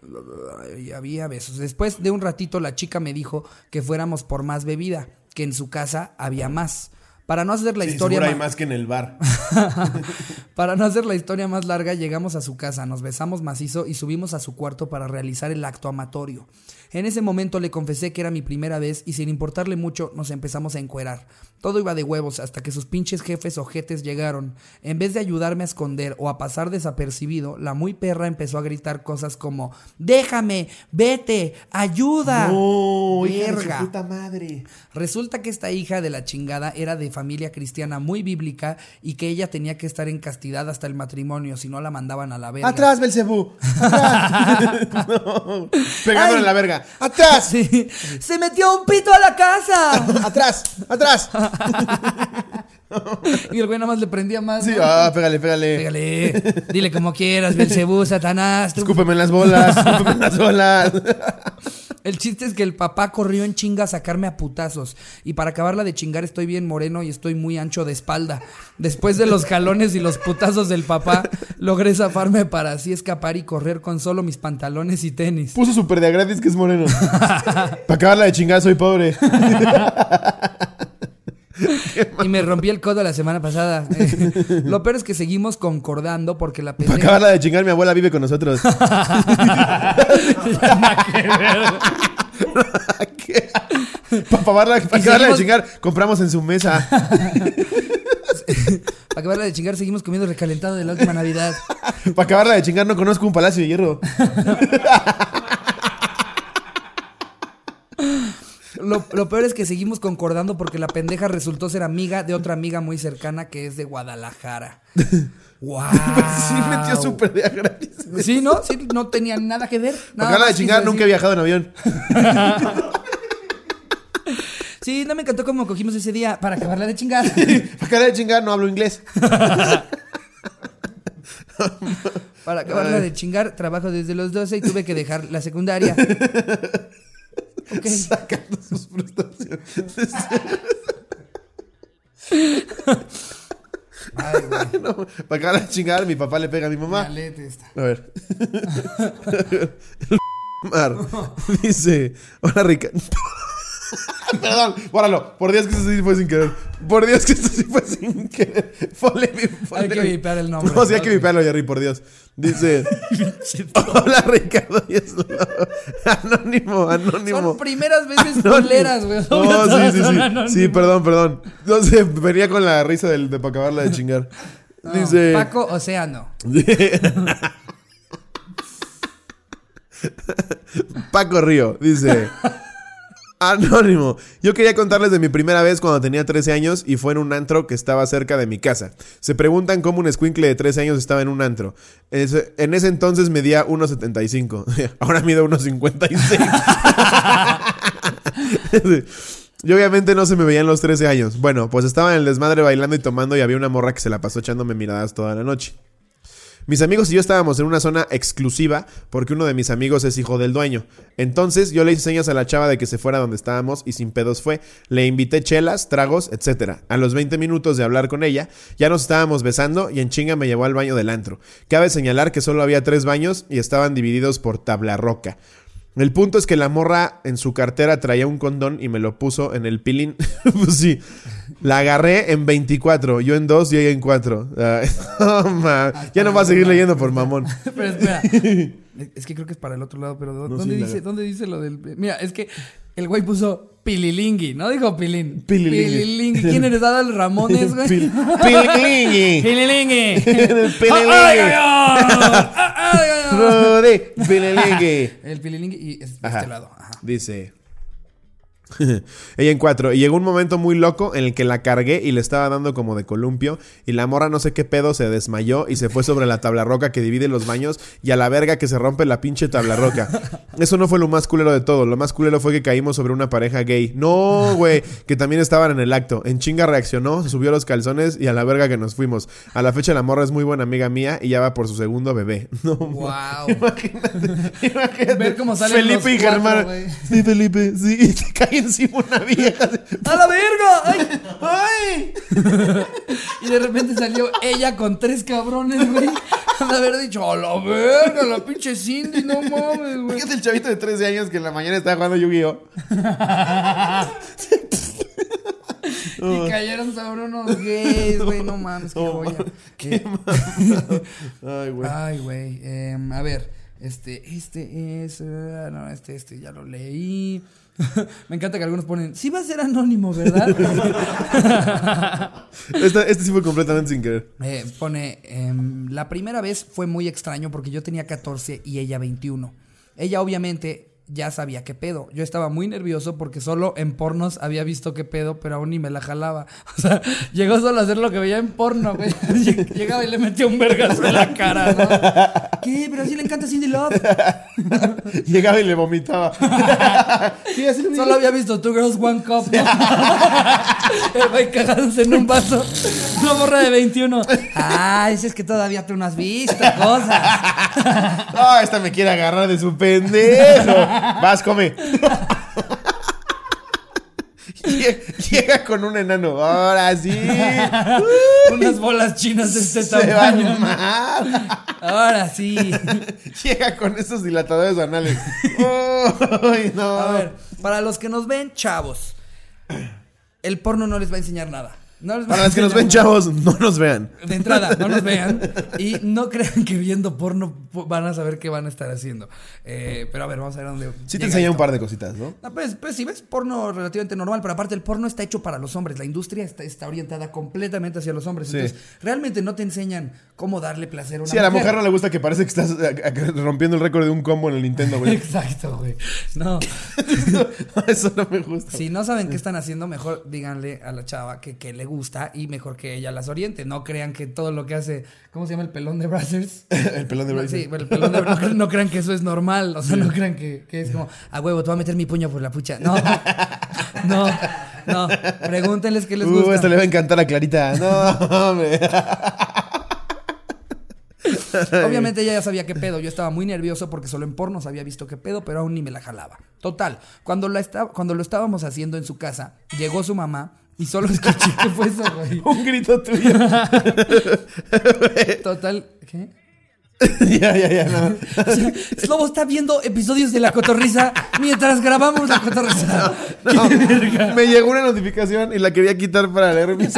y había besos. Después de un ratito la chica me dijo que fuéramos por más bebida, que en su casa había más. Para no hacer la Sí, historia hay más que en el bar. para no hacer la historia más larga, llegamos a su casa, nos besamos macizo y subimos a su cuarto para realizar el acto amatorio. En ese momento le confesé que era mi primera vez y sin importarle mucho nos empezamos a encuerar. Todo iba de huevos hasta que sus pinches jefes ojetes llegaron. En vez de ayudarme a esconder o a pasar desapercibido, la muy perra empezó a gritar cosas como Déjame, vete, ayuda. No, Verga. puta madre. Resulta que esta hija de la chingada era de familia cristiana muy bíblica y que ella tenía que estar en castidad hasta el matrimonio, si no la mandaban a la verga. Atrás, Belcebú. Atrás. no. Pegándole en la verga. Atrás. Sí. ¡Se metió un pito a la casa! Atrás. Atrás. y el güey nada más le prendía más. Sí, ¿no? ah, pégale, pégale. Pégale, dile como quieras, Belcebú, Satanás. tú- Escúpeme en las bolas. Escúpeme en las bolas. El chiste es que el papá corrió en chinga a sacarme a putazos. Y para acabarla de chingar estoy bien moreno y estoy muy ancho de espalda. Después de los jalones y los putazos del papá, logré zafarme para así escapar y correr con solo mis pantalones y tenis. Puso súper de gratis que es moreno. Para acabarla de chingar soy pobre. y me rompí el codo la semana pasada. Lo peor es que seguimos concordando porque la Para pendeja... acabarla de chingar, mi abuela vive con nosotros. Para acabarla, pa' acabarla de seguimos- chingar, compramos en su mesa. Para acabarla de chingar, seguimos comiendo recalentado de la última Navidad. Para acabarla de chingar, no conozco un palacio de hierro. Lo, lo peor es que seguimos concordando porque la pendeja resultó ser amiga de otra amiga muy cercana que es de Guadalajara. ¡Wow! Sí, metió súper de a gratis. Sí, ¿no? Sí, no tenía nada que ver. Nada más chingar, quiso nunca he viajado en avión. Sí, no me encantó cómo cogimos ese día para acabarla de chingar. Para acabarla de chingar, no hablo inglés. Para acabarla de chingar, trabajo desde los 12 y tuve que dejar la secundaria. Ok. Sacando sus frustraciones. Ay, güey. No, para acabarla de chingar, mi papá le pega a mi mamá. Esta. A ver. Mar dice: Hola, Rica. Perdón, bórralo. Por Dios que esto sí fue sin querer. Por Dios que esto sí fue sin querer. Ponle, mi- ponle Hay que vipear el nombre. No, sí hay que vipearlo, Jerry, por Dios. Dice: Hola, Ricardo. y es- Anónimo, anónimo. Son primeras veces culeras, güey. No, sí, sí, sí. Sí, perdón, perdón. No sé, venía con la risa del, de para acabarla de chingar. No, Dice. Paco Océano. Paco Río dice: Anónimo. Yo quería contarles de mi primera vez cuando tenía 13 años y fue en un antro que estaba cerca de mi casa. Se preguntan cómo un escuincle de 13 años estaba en un antro. En ese entonces medía 1.75. Ahora mido 1.56. Y obviamente no se me veían los 13 años. Bueno, pues estaba en el desmadre bailando y tomando y había una morra que se la pasó echándome miradas toda la noche. Mis amigos y yo estábamos en una zona exclusiva porque uno de mis amigos es hijo del dueño. Entonces yo le hice señas a la chava de que se fuera donde estábamos y sin pedos fue. Le invité chelas, tragos, etc. A los 20 minutos de hablar con ella, ya nos estábamos besando y en chinga me llevó al baño del antro. Cabe señalar que solo había tres baños y estaban divididos por tabla roca. El punto es que la morra en su cartera traía un condón y me lo puso en el pilín. pues sí. La agarré en 24, yo en 2 y ella en 4. ya no va a seguir leyendo por mamón. Pero espera. Es que creo que es para el otro lado, pero ¿dó- No, ¿dónde, sí, dice, ¿dónde dice lo del...? Mira, es que el güey puso pililingui, no dijo pilín. Pililingui. Pililingui. ¿Quién eres? Adal Ramones, güey? Pil-. Pililingui. Pililingui. ¡Ay, ay, ay! ¡Ay, ay, ay! Rode, pililingui. El pililingui y es de este lado. Ajá. Dice. Ella en cuatro. Y llegó un momento muy loco en el que la cargué y le estaba dando como de columpio. Y la morra no sé qué pedo se desmayó y se fue sobre la tabla roca que divide los baños. Y a la verga que se rompe la pinche tabla roca. Eso no fue lo más culero de todo. Lo más culero fue que caímos sobre una pareja gay. No, güey. Que también estaban en el acto. En chinga reaccionó, se subió los calzones y a la verga que nos fuimos. A la fecha la morra es muy buena amiga mía y ya va por su segundo bebé. No, Wow. Imagínate Ver cómo salen Felipe los y cuatro, Germán. Sí, Felipe, sí. Y te cae encima una vieja. ¡A la verga! ¡Ay! ¡Ay! Y de repente salió ella con tres cabrones, güey. Han de haber dicho, a la verga, la pinche Cindy, no mames, güey. Fíjate el chavito de 13 años que en la mañana estaba jugando Yu-Gi-Oh! Y cayeron sobre unos gays, güey, no mames, qué joya. Eh, Ay, güey. Ay, güey. em, a ver, este, este es. eh, no, este, este, ya lo leí. Me encanta que algunos ponen. Sí va a ser anónimo, ¿verdad? Este, este sí fue completamente sin querer. Eh, pone. em, la primera vez fue muy extraño porque yo tenía 14 y ella 21. Ella, obviamente. Ya sabía qué pedo. Yo estaba muy nervioso porque solo en pornos había visto qué pedo, pero aún ni me la jalaba. O sea, llegó solo a hacer lo que veía en porno, güey. Lleg- Llegaba y le metía un vergazo en la cara, ¿no? ¿Qué? Pero sí le encanta Cindy Love. Llegaba y le vomitaba. Sí, así Solo había visto Two Girls One Cup. ¿no? El güey cagándose en un vaso. Una borra de 21. Ah, dices que todavía tú no has visto cosas. Ah, esta me quiere agarrar de su pendejo. Vas, come. Llega, con un enano. Ahora sí. Unas bolas chinas de este Se tamaño. Ahora sí. Llega con esos dilatadores anales. No. A ver, para los que nos ven, chavos. El porno no les va a enseñar nada. No les Para las que nos ven, chavos, no nos vean. De entrada, no nos vean y no crean que viendo porno po- van a saber qué van a estar haciendo. Eh, pero a ver, vamos a ver dónde. Sí te enseña un par de cositas, ¿no? No, pues, pues si ves porno relativamente normal, pero aparte el porno está hecho para los hombres. La industria está, está orientada completamente hacia los hombres. Sí. Entonces, realmente no te enseñan cómo darle placer a una Sí, a la mujer no le gusta que parece que estás eh, rompiendo el récord de un combo en el Nintendo, güey. Exacto, güey. No. Eso no me gusta. Si no saben qué están haciendo, mejor díganle a la chava que, que le gusta y mejor que ella las oriente. No crean que todo lo que hace, ¿cómo se llama el pelón de Brazzers? el pelón de Bryce. sí, el pelón de no, cre- no crean que eso es normal. O sea, no crean que, que es como, a huevo, te voy a meter mi puño por la pucha. No, no, no. Pregúntenles qué les Uh, gusta. esto le va a encantar a Clarita. No, hombre. Obviamente ella ya sabía qué pedo. Yo estaba muy nervioso porque solo en pornos había visto qué pedo, pero aún ni me la jalaba. Total, cuando, la esta- cuando lo estábamos haciendo en su casa, llegó su mamá y solo escuché que fue eso, güey. Un grito tuyo. Total, ¿qué? ya, ya, ya, no. O sea, Slobo está viendo episodios de La Cotorrisa mientras grabamos La Cotorrisa. No, me llegó una notificación y la quería quitar para leer mis,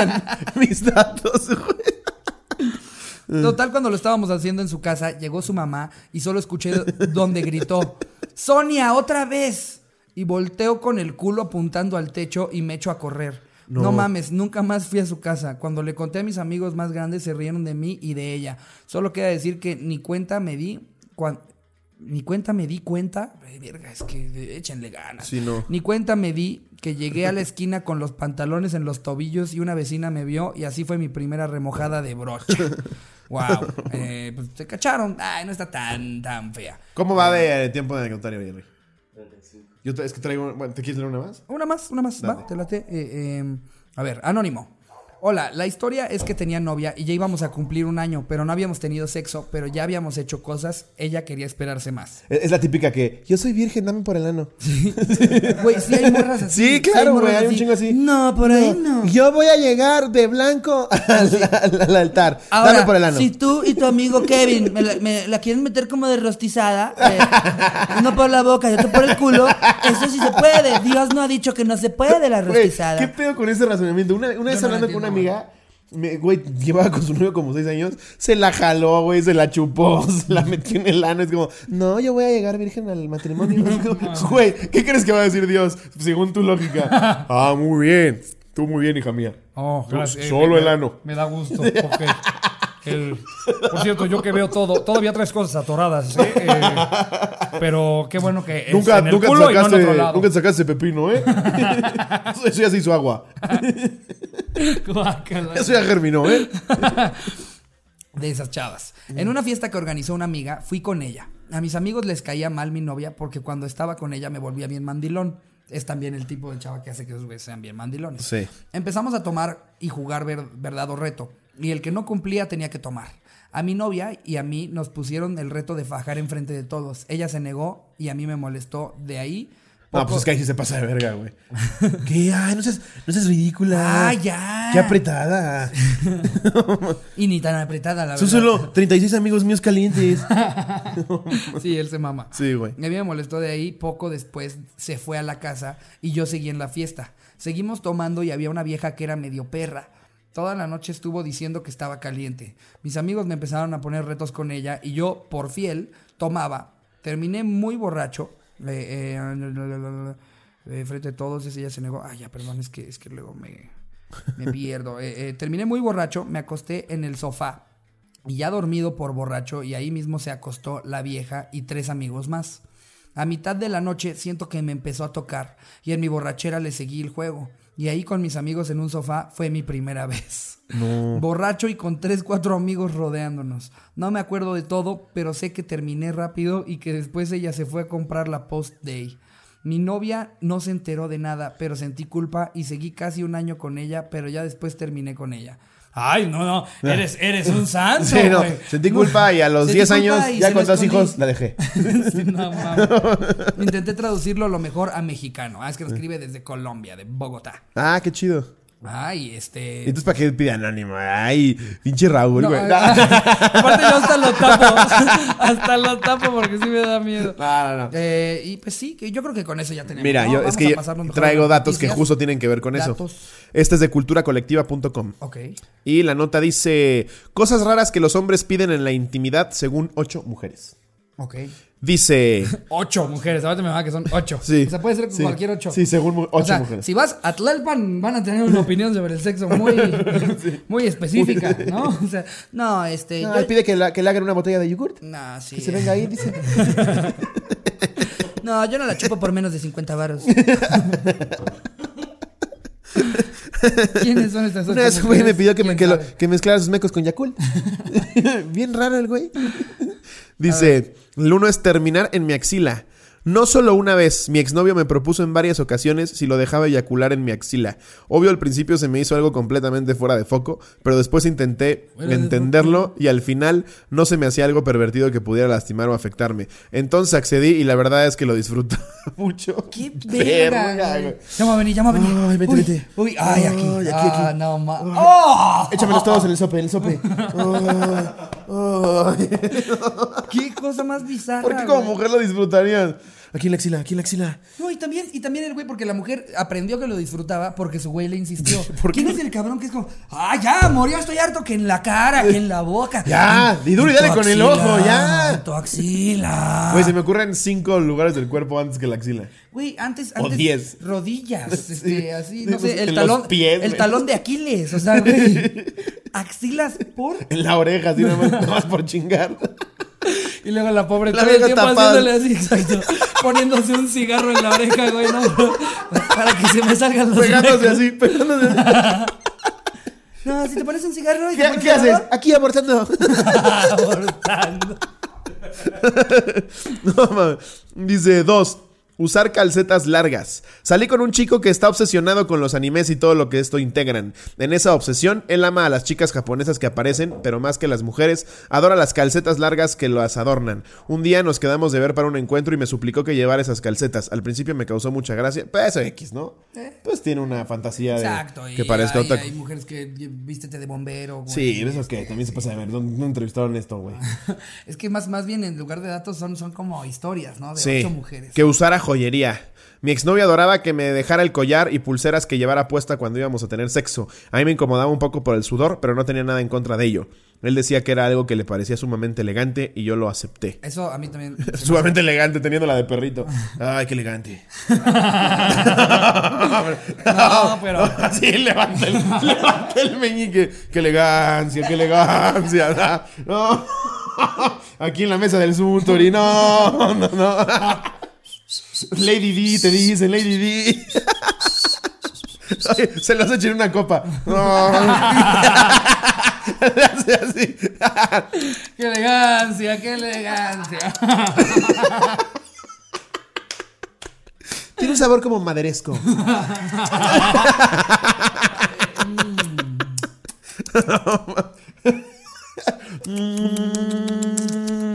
datos, güey. Total, cuando lo estábamos haciendo en su casa, llegó su mamá y solo escuché donde gritó, Sonia, otra vez. Y volteo con el culo apuntando al techo y me echo a correr. No. No. mames, nunca más fui a su casa. Cuando le conté a mis amigos más grandes se rieron de mí y de ella. Solo queda decir que ni cuenta me di cuan- Ni cuenta me di cuenta. Ay, verga, es que échenle ganas. Sí, no. Ni cuenta me di que llegué a la esquina con los pantalones en los tobillos y una vecina me vio y así fue mi primera remojada de brocha. wow. Eh, pues se cacharon. Ay, no está tan, tan fea. ¿Cómo va de tiempo de anecdotario, Jerry? Yo es que traigo. Bueno, ¿te quieres leer una más? Una más, una más, Dale. va, te late. Eh, eh, a ver, anónimo. Hola, la historia es que tenía novia y ya íbamos a cumplir un año, pero no habíamos tenido sexo, pero ya habíamos hecho cosas, ella quería esperarse más. Es es la típica que. Yo soy virgen, dame por el ano. Güey, sí hay morras así. Sí, claro, hay güey, hay un chingo así. No, por ahí no. Yo voy a llegar de blanco al, al- al altar. Ahora, dame por el ano. si tú y tu amigo Kevin me la, me la quieren meter como de rostizada, eh, uno por la boca y otro por el culo, eso sí se puede. Dios no ha dicho que no se puede la rostizada. ¿qué pedo con ese razonamiento? Una, una vez no hablando con una amiga, me- güey, llevaba con su novio como seis años, se la jaló, güey, se la chupó, se la metió en el ano. Es como, no, yo voy a llegar virgen al matrimonio. Como, Güey, ¿qué crees que va a decir Dios según tu lógica? Ah, muy bien. Tú muy bien, hija mía. Oh, gracias. solo me- el ano. Me da gusto. porque el- por cierto, yo que veo todo, todavía tres cosas atoradas, ¿eh? Eh, pero qué bueno que Nunca, en el nunca, te culo y no en sacaste, otro lado. nunca te sacaste pepino, ¿eh? Eso ya se hizo agua. Eso ya germinó, ¿eh? de esas chavas. En una fiesta que organizó una amiga, fui con ella. A mis amigos les caía mal mi novia porque cuando estaba con ella me volvía bien mandilón. Es también el tipo de chava que hace que los güeyes sean bien mandilones. Sí. Empezamos a tomar y jugar ver- verdad o reto. Y el que no cumplía tenía que tomar. A mi novia y a mí nos pusieron el reto de fajar enfrente de todos. Ella se negó y a mí me molestó. De ahí. No, poco- pues es que ahí sí se pasa de verga, güey. ¿Qué? Ay, no seas, no seas ridícula. ¡Ah, ya! Qué apretada. Y ni tan apretada, la Son verdad. solo 36 amigos míos calientes. Sí, él se mama. Sí, güey. A mí me molestó de ahí, poco después se fue a la casa y yo seguí en la fiesta. Seguimos tomando y había una vieja que era medio perra. Toda la noche estuvo diciendo que estaba caliente. Mis amigos me empezaron a poner retos con ella y yo, por fiel, tomaba. Terminé muy borracho. Eh, eh, eh, frente a todos, ese ella se negó. Ay, ya, perdón, es que, es que luego me, me pierdo. Eh, eh, terminé muy borracho, me acosté en el sofá y ya dormido por borracho y ahí mismo se acostó la vieja y tres amigos más. A mitad de la noche siento que me empezó a tocar y en mi borrachera le seguí el juego. Y ahí con mis amigos en un sofá fue mi primera vez. Borracho y con tres, cuatro amigos rodeándonos. No me acuerdo de todo, pero sé que terminé rápido y que después ella se fue a comprar la post-day. Mi novia no se enteró de nada, pero sentí culpa y seguí casi un año con ella, pero ya después terminé con ella. Ay, no, no. Eres, eres un santo, Sí, no. güey. Sentí culpa y a los Sentí 10 culpa años, ya con dos hijos, la dejé. No mames. Intenté traducirlo lo mejor a mexicano. Ah, es que lo escribe desde Colombia, de Bogotá. Ah, qué chido. Ay, ¿Y este. entonces para qué pide anónimo? Ay, pinche Raúl, No, güey. Aparte, yo hasta lo tapo. hasta lo tapo porque sí me da miedo. No, no, no. Eh, y pues sí, que yo creo que con eso ya tenemos. Mira, ¿no? yo, Vamos es que yo traigo datos que justo tienen que ver con eso. Datos. Este es de culturacolectiva.com. Ok. Y la nota dice: Cosas raras que los hombres piden en la intimidad según ocho mujeres. Ok. Dice. Ocho mujeres, ahorita me va que son ocho. Sí. O sea, puede ser Sí. cualquier ocho. Sí, según O ocho sea, mujeres. si vas a Tlalpan, van a tener una opinión sobre el sexo muy, muy específica, ¿no? O sea, no, este. Ah, yo- él pide que, la- que le hagan una botella de yogurt. No, sí. Que se venga ahí, dice. No, yo no la chupo por menos de 50 varos. ¿Quiénes son estas Una vez, güey, me pidió que, me, ¿Quién que, lo- que mezclara sus mecos con Yakult. Bien raro el güey. Dice, el uno es terminar en mi axila. No solo una vez, mi exnovio me propuso en varias ocasiones si lo dejaba eyacular en mi axila. Obvio al principio se me hizo algo completamente fuera de foco, pero después intenté entenderlo y al final no se me hacía algo pervertido que pudiera lastimar o afectarme. Entonces accedí y la verdad es que lo disfruto mucho. ¡Qué Verga, va a venir, ya me va a venir. Ay, vete, Uy, vete. Uy, ay, aquí. Ay, aquí, ah, aquí. no ma. ¡Oh! Échamelos todos en el sope, en el sope. Ay, ay. ¡Qué cosa más bizarra! ¿Por qué como mujer lo disfrutarías? Aquí en la axila, aquí en la axila. No, y también, y también el güey, porque la mujer aprendió que lo disfrutaba porque su güey le insistió. ¿Por qué ¿Quién es el cabrón que es como, ah, ya, ya estoy harto que en la cara, que en la boca? Ya, y duro y dale con el ojo, ya. Tu axila. Güey, se me ocurren cinco lugares del cuerpo antes que la axila. Güey, antes, O antes diez. rodillas, este, Sí. así, Sí, no sé, el en talón, los pies, el talón de Aquiles, o sea, güey, axilas por En la oreja, así nada más, nada más por chingar. Y luego la pobre La todo el tiempo tapada. haciéndole así, exacto, poniéndose un cigarro en la oreja, güey, no, para que se me salgan los Pegándose así, pegándose así. No, si te pones un cigarro y te ¿Qué, pones qué haces? cigarro, Aquí abortando. abortando. No, mames. Dice dos. Usar calcetas largas. Salí con un chico que está obsesionado con los animes y todo lo que esto integran. En esa obsesión, él ama a las chicas japonesas que aparecen, pero más que las mujeres, adora las calcetas largas que las adornan. Un día nos quedamos de ver para un encuentro y me suplicó que llevara esas calcetas. Al principio me causó mucha gracia, eso X, ¿no? Pues tiene una fantasía de Exacto, que parezca hay, otaku. hay mujeres que vístete de bombero, güey. Sí, eso que también se pasa de ver. ¿Dónde, dónde entrevistaron esto, güey? Es que más, más bien en lugar de datos son, son como historias, ¿no? De Sí, ocho mujeres. que usara joyería. Mi exnovia adoraba que me dejara el collar y pulseras que llevara puesta cuando íbamos a tener sexo. A mí me incomodaba un poco por el sudor, pero no tenía nada en contra de ello. Él decía que era algo que le parecía sumamente elegante y yo lo acepté. Eso a mí también. Sumamente elegante, teniendo la de perrito. Ay, qué elegante. No, pero. Así levanta el, levanta el meñique. Qué elegancia, qué elegancia. No. Aquí en la mesa del Suntory. No, no, no. Lady D, te dicen, Lady D. Oye, se los echa en una copa. No. ¡Qué elegancia, qué elegancia! Tiene un sabor como maderesco.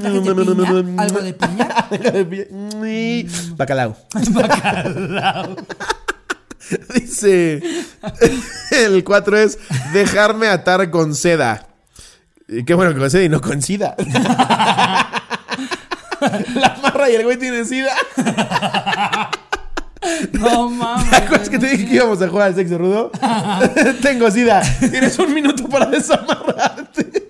¿Traje de piña? ¿Algo de piña? Bacalao. Dice, el 4 es dejarme atar con seda. Qué bueno que con seda y no con sida. La marra y el güey tiene sida. No mames. ¿Te acuerdas que te dije que íbamos a jugar al sexo rudo? Tengo sida. Tienes un minuto para desamarrarte.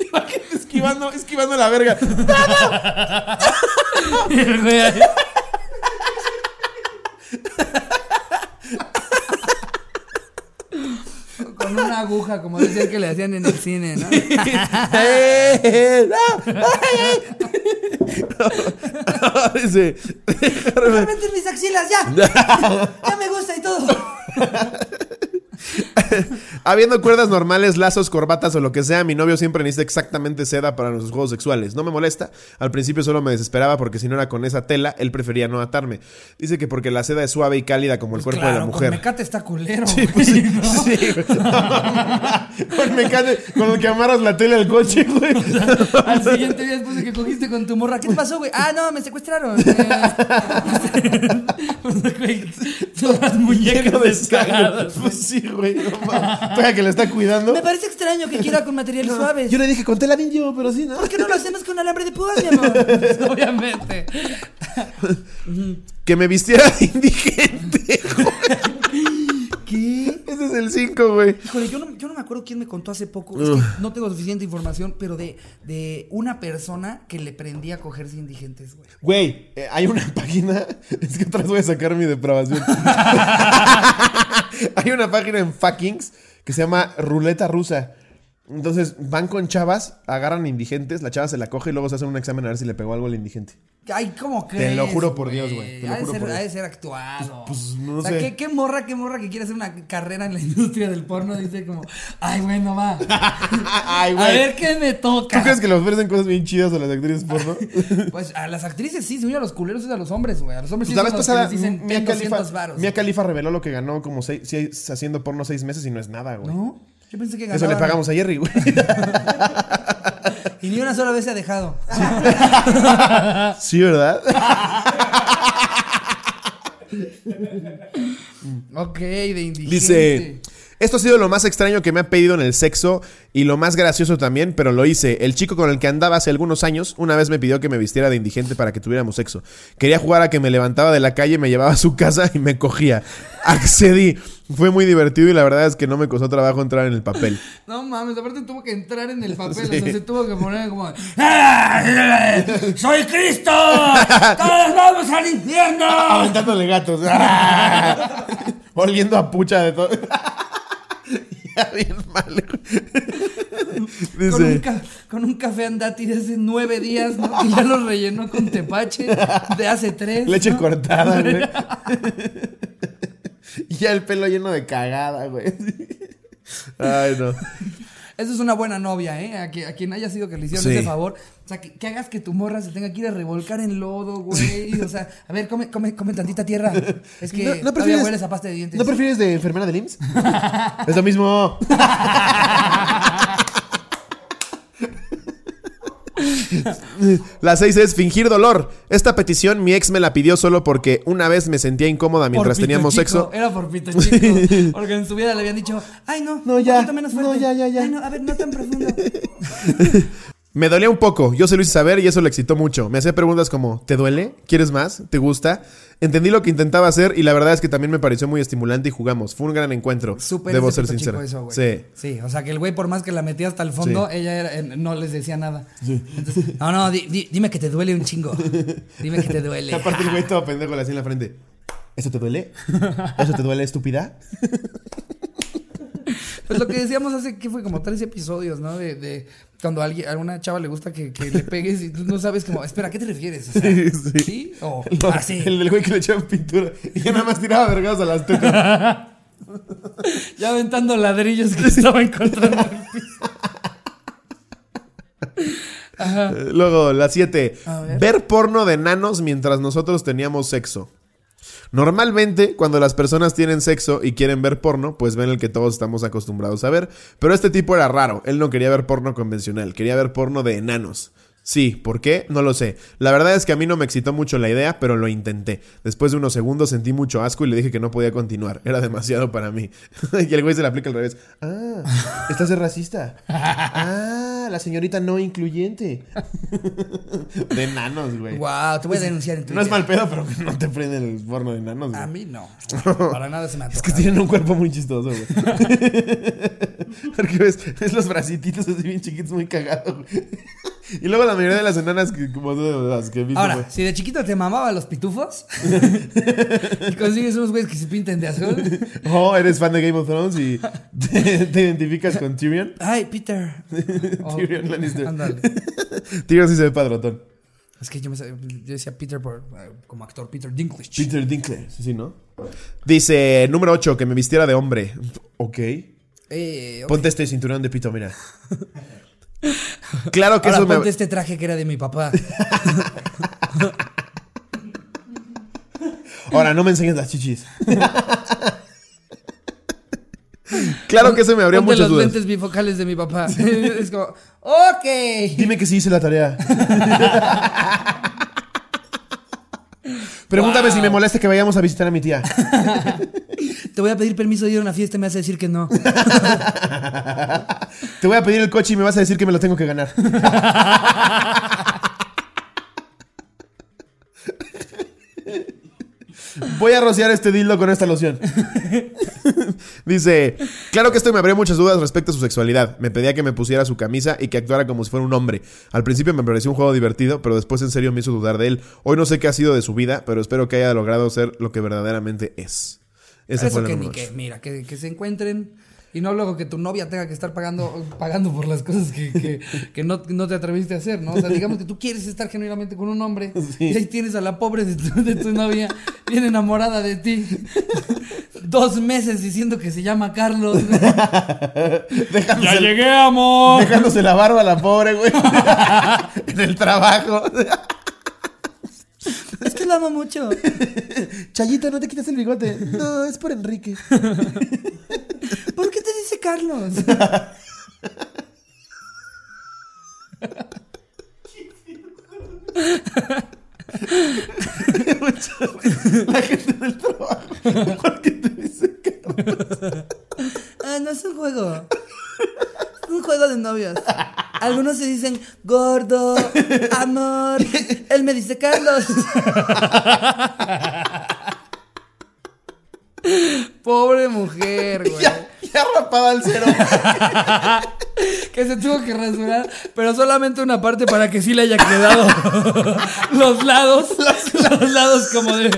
Imagínate esquivando, esquivando la verga. El güey ahí. Con una aguja, como decían que le hacían en el cine, ¿no? Dice, dejarme- Realmente mis axilas, ya. Ya me gusta y todo. Habiendo cuerdas normales, lazos, corbatas o lo que sea, mi novio siempre necesita exactamente seda para nuestros juegos sexuales. No me molesta. Al principio solo me desesperaba porque si no era con esa tela, él prefería no atarme. Dice que porque la seda es suave y cálida como el cuerpo de la mujer. Con mecate está culero, Sí, pues sí, ¿no? sí. Con, mecánico, con el que amarras la tele al coche, güey. Al siguiente día después de que cogiste con tu morra, ¿qué te pasó, güey? Ah, no, me secuestraron. Eh, güey, Todas las muñecas descagadas. Pues sí, güey. No, que le está cuidando. Me parece extraño que quiera con materiales suaves. Yo le dije con tela ninja, pero sí, ¿no? ¿Por qué no lo hacemos con alambre de púas, mi amor? Obviamente. Que me vistiera de indigente. ¿Qué? Ese es el 5, güey. Híjole, yo no, yo no me acuerdo quién me contó hace poco. Es que no tengo suficiente información, pero de, de una persona que le prendía a cogerse indigentes, güey. Güey, eh, hay una página. Es que otra vez voy a sacar mi depravación. hay una página en Fuckings que se llama Ruleta Rusa. Entonces van con chavas, agarran indigentes, la chava se la coge y luego se hacen un examen a ver si le pegó algo al indigente. Ay, ¿cómo Te crees? lo juro por Dios, güey, te Ha de ser, por ha Dios. de ser actuado. Pues, pues, no o sea, sé. ¿qué, qué morra, qué morra que quiere hacer una carrera en la industria del porno dice como, ay, bueno, va. Ay, A güey. ver qué me toca. ¿Tú crees que le ofrecen cosas bien chidas a las actrices porno? Pues a las actrices sí, yo, a los culeros es a los hombres, güey. A los hombres sí Pues la son los que pasada, les dicen, Mia ten 200 Khalifa, varos. Mia Khalifa reveló lo que ganó como seis, seis- haciendo porno seis meses y no es nada, güey. ¿No? Yo pensé que ganaba. Eso le pagamos a Jerry, güey. Y ni una sola vez se ha dejado. sí, ¿verdad? ok, de indigente. Dice, esto ha sido lo más extraño que me ha pedido en el sexo y lo más gracioso también, pero lo hice. El chico con el que andaba hace algunos años una vez me pidió que me vistiera de indigente para que tuviéramos sexo. Quería jugar a que me levantaba de la calle, me llevaba a su casa y me cogía. Accedí. Fue muy divertido y la verdad es que no me costó trabajo entrar en el papel. No mames, aparte tuvo que entrar en el papel, Sí. o sea, se tuvo que poner como ¡Ah! ¡Soy Cristo! ¡Todos vamos al infierno! Aventándole gatos. Oliendo a pucha de todo. ya bien mal. güey. Con un, Dice, con un café andati de hace nueve días, ¿no? Que ya lo rellenó con tepache de hace tres. leche ¿no? cortada, güey. Y ya el pelo lleno de cagada, güey. Ay, no. Eso es una buena novia, ¿eh? A, que- a quien haya sido que le hicieron Sí. ese favor. O sea, que, que hagas que tu morra se tenga que ir a revolcar en lodo, güey. O sea, a ver, come, come, come tantita tierra. Es que ¿No- no todavía prefieres- hueles a pasta de dientes. ¿No prefieres de enfermera del IMSS? es lo mismo. La 6 es fingir dolor. Esta petición mi ex me la pidió solo porque una vez me sentía incómoda mientras pito teníamos chico, sexo. Era por pito chico. Porque en su vida le habían dicho, ay no, No, ya, menos no, ya, ya, ya. Ay no, a ver, no tan profundo. Me dolía un poco, yo se lo hice saber y eso le excitó mucho. Me hacía preguntas como, ¿te duele? ¿Quieres más? ¿Te gusta? Entendí lo que intentaba hacer y la verdad es que también me pareció muy estimulante y jugamos. Fue un gran encuentro. Súper Debo ser sincero. eso, sí. Sí, o sea que el güey por más que la metía hasta el fondo, Sí. ella era- eh, no les decía nada. Entonces, no, no, di- di- dime que te duele un chingo. Dime que te duele. Aparte el güey todo pendejo hacía en la frente. ¿Eso te duele? ¿Eso te duele, estúpida? Pues lo que decíamos hace que fue como tres episodios, ¿no? De, de cuando a, alguien, a una chava le gusta que, que le pegues y tú no sabes como, espera, ¿a qué te refieres? O sea, Sí, ¿sí? sí. O No, así. El del güey que le echaban pintura y que nada más tiraba vergados a las tetas. Ya aventando ladrillos que estaba encontrando. en el piso. Ajá. Luego, la 7. A ver. Ver porno de nanos mientras nosotros teníamos sexo. Normalmente, cuando las personas tienen sexo y quieren ver porno, pues ven el que todos estamos acostumbrados a ver. Pero este tipo era raro. Él no quería ver porno convencional, quería ver porno de enanos. Sí, ¿por qué? No lo sé. La verdad es que a mí no me excitó mucho la idea, pero lo intenté. Después de unos segundos sentí mucho asco y le dije que no podía continuar. Era demasiado para mí. y el güey se le aplica al revés. Ah, estás de racista. Ah, la señorita no incluyente. de enanos, güey. Wow, te voy a denunciar en Twitter. No es mal pedo, pero que no te prenden el porno de enanos, güey. A mí no. Para nada se me Es antoja. que tienen un cuerpo muy chistoso, güey. Porque ves, ves los bracititos así bien chiquitos, muy cagados, güey. Y luego la mayoría de las enanas que, como las que he visto, Ahora, güey. si de chiquito te mamaba los pitufos y consigues unos güeyes que se pinten de azul. Oh, eres fan de Game of Thrones y te, te identificas con Tyrion. Ay, Peter. Oh, Tyrion Lannister. Ándale. Tyrion sí se ve padrotón. Es que yo, me, yo decía Peter por, eh, como actor, Peter Dinklage. Peter Dinklage, sí, ¿no? Dice, número 8, que me vistiera de hombre. Ok. Eh, ok. Ponte este cinturón de pito, mira. Claro que Ahora eso me... ponte este traje que era de mi papá. Ahora, no me enseñes las chichis. Claro que se me abrían Ponte muchas los dudas. lentes bifocales de mi papá. es como, ok. Dime que sí hice la tarea. Pregúntame si me molesta que vayamos a visitar a mi tía. Te voy a pedir permiso de ir a una fiesta y me vas a decir que no. Te voy a pedir el coche y me vas a decir que me lo tengo que ganar. Voy a rociar este dildo con esta loción. Dice, claro que esto me abrió muchas dudas respecto a su sexualidad. Me pedía que me pusiera su camisa y que actuara como si fuera un hombre. Al principio me pareció un juego divertido, pero después en serio me hizo dudar de él. Hoy no sé qué ha sido de su vida, pero espero que haya logrado ser lo que verdaderamente es. Esa Eso fue la que ni que, mira, que, que se encuentren y no luego que tu novia tenga que estar pagando, pagando por las cosas que, que, que no, no te atreviste a hacer, ¿no? O sea, digamos que tú quieres estar genuinamente con un hombre y ahí tienes a la pobre de tu, de tu novia bien enamorada de ti. Dos meses diciendo que se llama Carlos. ¡Ya llegué, amor! Dejándose la barba a la pobre, güey. en el trabajo. Es que la amo mucho. Chayita, no te quitas el bigote. No, es por Enrique. ¿Por qué te dice Carlos? La gente del trabajo. ¿Por qué te dice que Ah, no es un juego. Es un juego de novios. Algunos se dicen gordo, amor. Él me dice Carlos. Pobre mujer, güey. ya, ya rapaba el cero? Que se tuvo que rasurar, pero solamente una parte para que sí le haya quedado los lados, los lados como de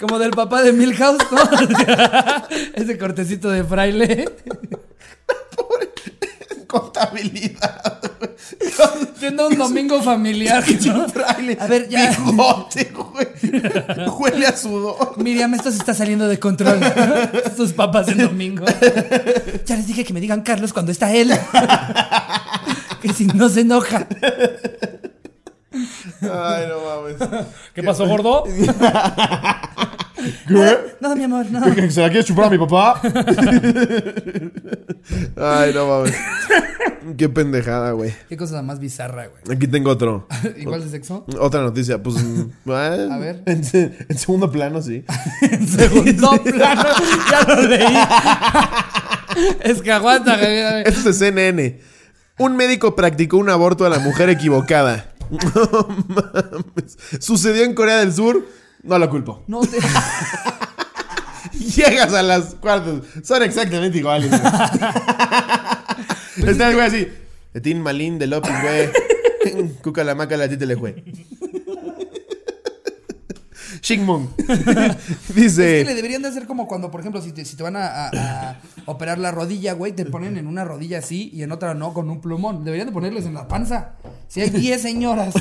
como del papá de Milhouse, ¿no? Ese cortecito de fraile. Contabilidad. Siendo un domingo familiar. A ver, ya. Bigote, güey. Huele a sudor. Miriam, esto se está saliendo de control. Sus papás en domingo. Ya les dije que me digan Carlos cuando está él. Que si no se enoja. Ay, no mames. ¿Qué pasó, gordo? ¿Qué? No, mi amor, no. ¿Se la quieres chupar a mi papá? Ay, no mames. Qué pendejada, güey. Qué cosa más bizarra, güey. Aquí tengo otro. Igual de sexo. Otra noticia, pues. A ver. En segundo plano, sí. En segundo plano. Ya lo leí. Es que aguanta, güey. Esto es de CNN. Un médico practicó un aborto a la mujer equivocada. No mames. Sucedió en Corea del Sur. No lo culpo. No te. Llegas a las cuartos. Son exactamente iguales. güey. Está el güey así. De Tin Malín, de López, güey. Cuca la maca, la tita le güey. Shingmung. Dice. Es que le deberían de hacer como cuando, por ejemplo, si te, si te van a, a- a operar la rodilla, güey, te ponen en una rodilla así y en otra no, con un plumón. Deberían de ponerles en la panza. Si hay 10 señoras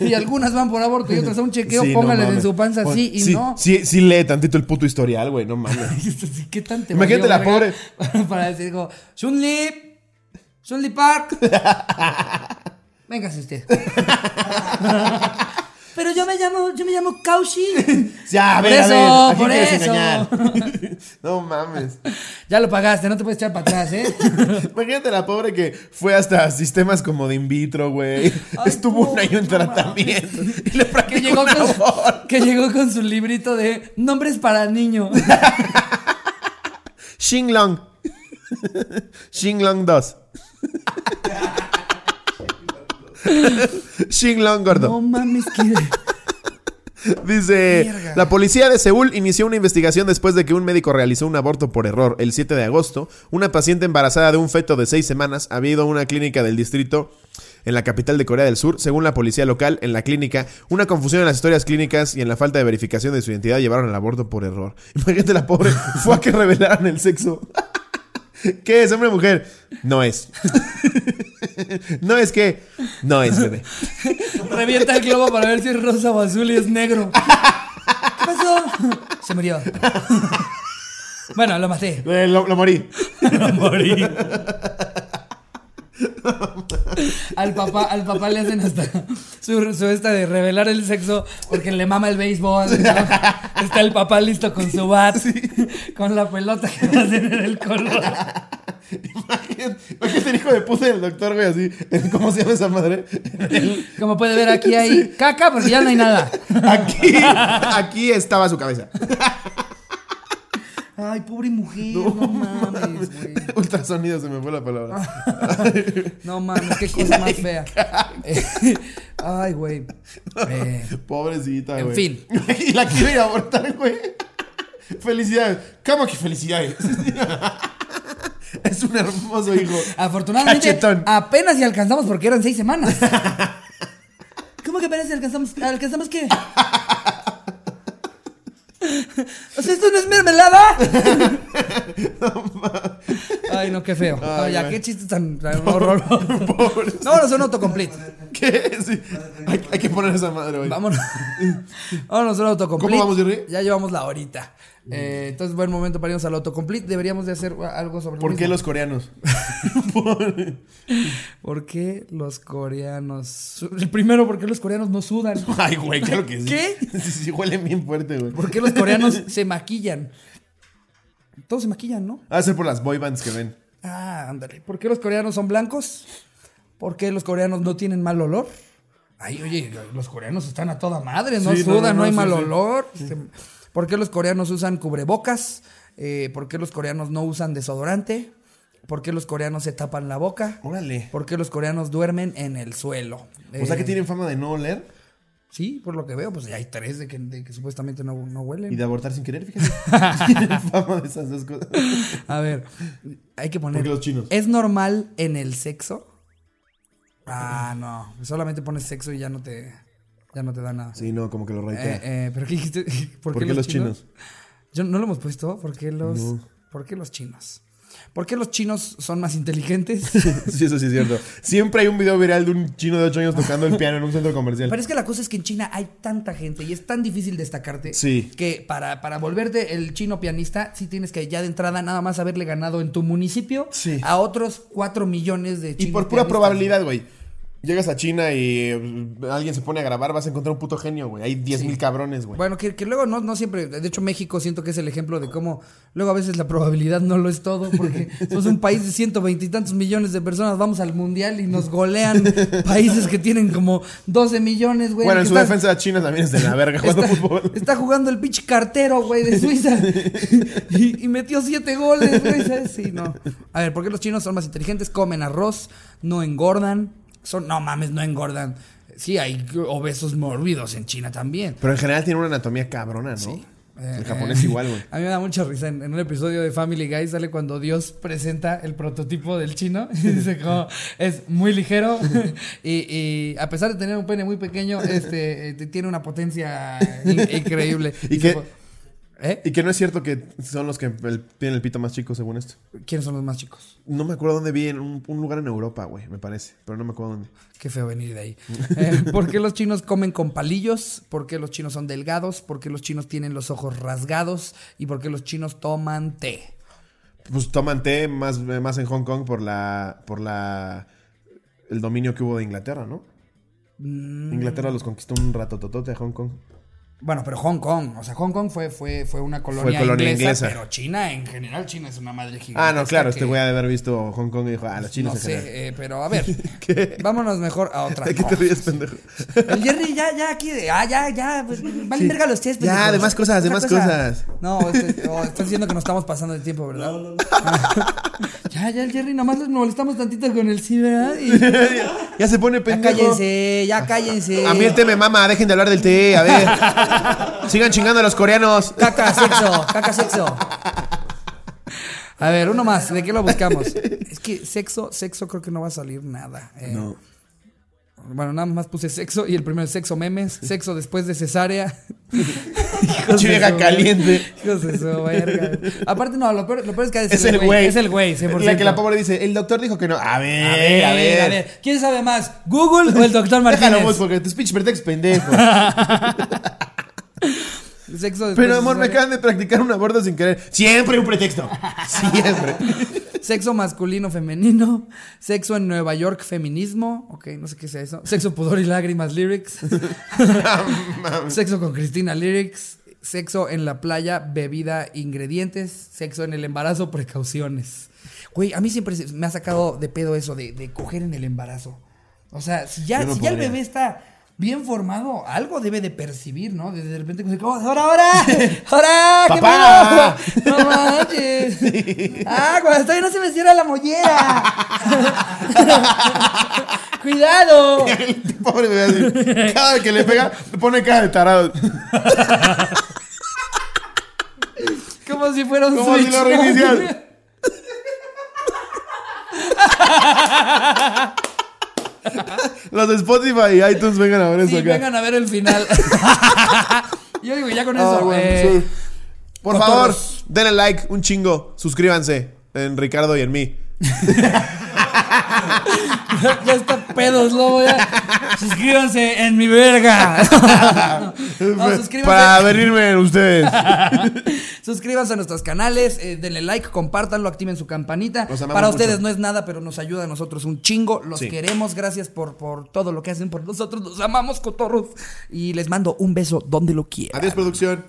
y algunas van por aborto y otras a un chequeo, Sí, no pónganles en su panza así y sí, no. Sí, sí lee tantito el puto historial, güey. No mames. Sí, ¿Qué tan te Imagínate la verga Para decir, como, Chun-Li, Chun-Li Park. Véngase usted. Pero yo me llamo, yo me llamo Kaushi. Ya, a Por a eso, ver. ¿a quién por eso. engañar? no mames. Ya lo pagaste, no te puedes echar para atrás, ¿eh? Imagínate la pobre que fue hasta sistemas como de in vitro, güey. Estuvo un año en tratamiento. Y le Que llegó, con, aborto. que llegó con su librito de nombres para niño. Xing Long. Xing Long 2. Long gordo. No mames, que. Dice, Mierda. la policía de Seúl inició una investigación después de que un médico realizó un aborto por error. El 7 de agosto, una paciente embarazada de un feto de 6 semanas había ido a una clínica del distrito en la capital de Corea del Sur. Según la policía local, en la clínica, una confusión en las historias clínicas y en la falta de verificación de su identidad llevaron al aborto por error. Imagínate la pobre, fue a que revelaran el sexo. ¿Qué es, hombre o mujer? No es. no es que. No es, bebé. Revienta el globo para ver si es rosa o azul y es negro. ¿Qué pasó? Se murió. Bueno, lo maté. Eh, lo, lo morí. Morí. Al papá, al papá le hacen hasta su, su esta de revelar el sexo porque le mama el béisbol. ¿no? Está el papá listo con su bat, con la pelota que va a tener el color. Imagínate imagínate el hijo de puta del doctor, güey, así. ¿Cómo se llama esa madre? Como puede ver aquí hay caca porque ya no hay nada. Aquí, aquí estaba su cabeza. Ay, pobre mujer, no, mames, güey. Ultrasonido se me fue la palabra. No mames, qué cosa más fea. Ay, güey. Eh, Pobrecita, En güey. fin. Y la quiere ir a abortar, güey. Felicidades. ¿Cómo que felicidades? es un hermoso hijo. afortunadamente, Cachetón. apenas si alcanzamos porque eran seis semanas. ¿Cómo que apenas si alcanzamos? ¿Alcanzamos qué? O sea, ¿esto no es mermelada? Ay, no, qué feo. No, Ay, ya, qué chiste tan, horroroso. No, no son autocomplete. ¿Qué? Sí. Hay, hay que poner esa madre, güey. Vámonos. Vámonos al autocomplete. ¿Cómo vamos, Jerry? Ya llevamos la horita. Eh, entonces, buen momento para irnos al autocomplete. Deberíamos de hacer algo sobre ¿Por qué mismo. los coreanos? ¿Por qué los coreanos? primero, ¿por qué los coreanos no sudan? Ay, güey, claro que sí. ¿Qué? Sí, sí, huele bien fuerte, güey. ¿Por qué los coreanos se maquillan? Todos se maquillan, ¿no? Va a ser por las boy bands que ven. Ah, ándale. ¿Por qué los coreanos son blancos? ¿Por qué los coreanos no tienen mal olor? Ay, oye, los coreanos están a toda madre, no Sí, no, sudan, no, no, hay sí, mal sí. olor. Se- ¿Por qué los coreanos usan cubrebocas? Eh, ¿Por qué los coreanos no usan desodorante? ¿Por qué los coreanos se tapan la boca? Órale. ¿Por qué los coreanos duermen en el suelo? O sea que Eh, tienen fama de no oler Sí, por lo que veo, pues ya hay tres de que, de que supuestamente no, no huelen. y de abortar sin querer, fíjate. tienen fama de esas dos cosas. A ver, hay que poner. ¿Por qué los chinos? ¿Es normal en el sexo? Ah, no. Solamente pones sexo y ya no te, ya no te da nada. Sí, no, como que lo Eh, reitera. eh, ¿Pero qué dijiste? ¿Por, ¿Por qué los chinos? Yo no lo hemos puesto. ¿Por qué los, No. ¿por qué los chinos? ¿Por qué los chinos son más inteligentes? Sí, eso sí es cierto. Siempre hay un video viral de un chino de 8 años tocando el piano en un centro comercial. Pero es que la cosa es que en China hay tanta gente y es tan difícil destacarte Sí. que para, para volverte el chino pianista, sí tienes que ya de entrada nada más haberle ganado en tu municipio Sí. a otros 4 millones de Y chinos. por pura probabilidad, güey. Llegas a China y eh, alguien se pone a grabar, vas a encontrar un puto genio, güey. Hay 10 mil cabrones, güey. Bueno, que, que luego no, no siempre, de hecho México siento que es el ejemplo de cómo luego a veces la probabilidad no lo es todo, porque somos un país de ciento veintitantos millones de personas, vamos al mundial y nos golean países que tienen como 12 millones, güey. Bueno, en su estás- defensa China también es de la verga jugando Está, fútbol. está jugando el pinche cartero, güey, de Suiza. y, y metió siete goles, güey. ¿sabes? Sí, no. A ver, ¿por qué los chinos son más inteligentes? Comen arroz, no engordan. Son, no mames, no engordan. Sí, hay obesos mórbidos en China también. Pero en general tiene una anatomía cabrona, ¿no? Sí. El Eh, japonés eh, igual, güey. A mí me da mucha risa. En, en un episodio de Family Guy sale cuando Dios presenta el prototipo del chino. Y dice como es muy ligero. y, y a pesar de tener un pene muy pequeño, este eh, tiene una potencia in- increíble. ¿Y qué? ¿Eh? Y que no es cierto que son los que el- tienen el pito más chico, según esto. ¿Quiénes son los más chicos? No me acuerdo dónde vi, en un, un lugar en Europa, güey, me parece. Pero no me acuerdo dónde. Qué feo venir de ahí. Eh, ¿Por qué los chinos comen con palillos? ¿Por qué los chinos son delgados? ¿Por qué los chinos tienen los ojos rasgados? ¿Y por qué los chinos toman té? Pues toman té más, más en Hong Kong por la. por la. el dominio que hubo de Inglaterra, ¿no? Mm. Inglaterra los conquistó un ratototote a Hong Kong. Bueno, pero Hong Kong, o sea, Hong Kong fue, fue, fue una colonia, colonia inglesa, inglesa. pero China en general, China es una madre gigante. Ah, no, claro, este güey ha de haber visto Hong Kong y dijo, ah, los chinos No en general. sé, eh, pero a ver, vámonos mejor a otra ¿De qué te ríes, pendejo? El Jerry ya, ya aquí, de, ah, ya, ya, pues, vale verga los. Ya, pendejo. de más cosas, de más cosa. cosas. No, este, oh, estás diciendo que nos estamos pasando de tiempo, ¿verdad? ya, ya, el Jerry, nomás nos molestamos tantito con el sí, ¿verdad? Y- ya se pone ya pendejo. cállense, ya cállense. A mí el té me mama, dejen de hablar del té, a ver. Sigan chingando a los coreanos. Caca, sexo, caca, sexo. A ver, uno más, ¿de qué lo buscamos? Es que sexo, sexo creo que no va a salir nada. eh. No. Bueno, nada más puse sexo y el primero es sexo memes, sexo después de cesárea. Su- caliente. Hijos de su verga. Aparte, no, lo peor, lo peor es que ha de Es ser el güey. Es el güey, 100%. La que la pobre dice, el doctor dijo que no. A ver, A ver, a ver. a ver. ¿Quién sabe más? ¿Google o el doctor Déjalo Martínez? vos, porque tu speech pretexto pendejo. Sexo después Pero amor, me acaban de practicar un aborto sin querer. Siempre un pretexto. Siempre. Sexo masculino femenino. Sexo en Nueva York feminismo. Ok, no sé qué sea eso. Sexo, pudor y lágrimas lyrics. Sexo con Cristina lyrics. Sexo en la playa, bebida, ingredientes. Sexo en el embarazo, precauciones. Güey, a mí siempre me ha sacado de pedo eso de, de coger en el embarazo. O sea, si ya, no si ya el bebé está bien formado, algo debe de percibir, ¿no? De, repente, como, ¡ahora, ahora! ¡Ahora! ¿Qué ¡Papá! pedo? ¡No manches! ¡Ah, cuando estoy no se me cierra la mollera! ¡Cuidado! El pobre bebé así. Cada vez que le pega, le pone cara de tarado. Como si fuera un Como si lo reinicias. Los de Spotify y iTunes vengan a ver eso Sí, acá. vengan a ver el final. Yo digo, ya con Ah, eso. bueno, eh, sí. Por cotorros. favor, denle like, un chingo. Suscríbanse en Ricardo y en mí. ya está pedos, lobo. Ya. Suscríbanse en mi verga. No, suscríbanse. Para venirme en ustedes. Suscríbanse a nuestros canales, eh, denle like, compártanlo, activen su campanita. Para mucho. ustedes no es nada, pero nos ayuda a nosotros un chingo. Los Sí. queremos, gracias por, por todo lo que hacen por nosotros. Los amamos, cotorros. Y les mando un beso donde lo quieran. Adiós, producción.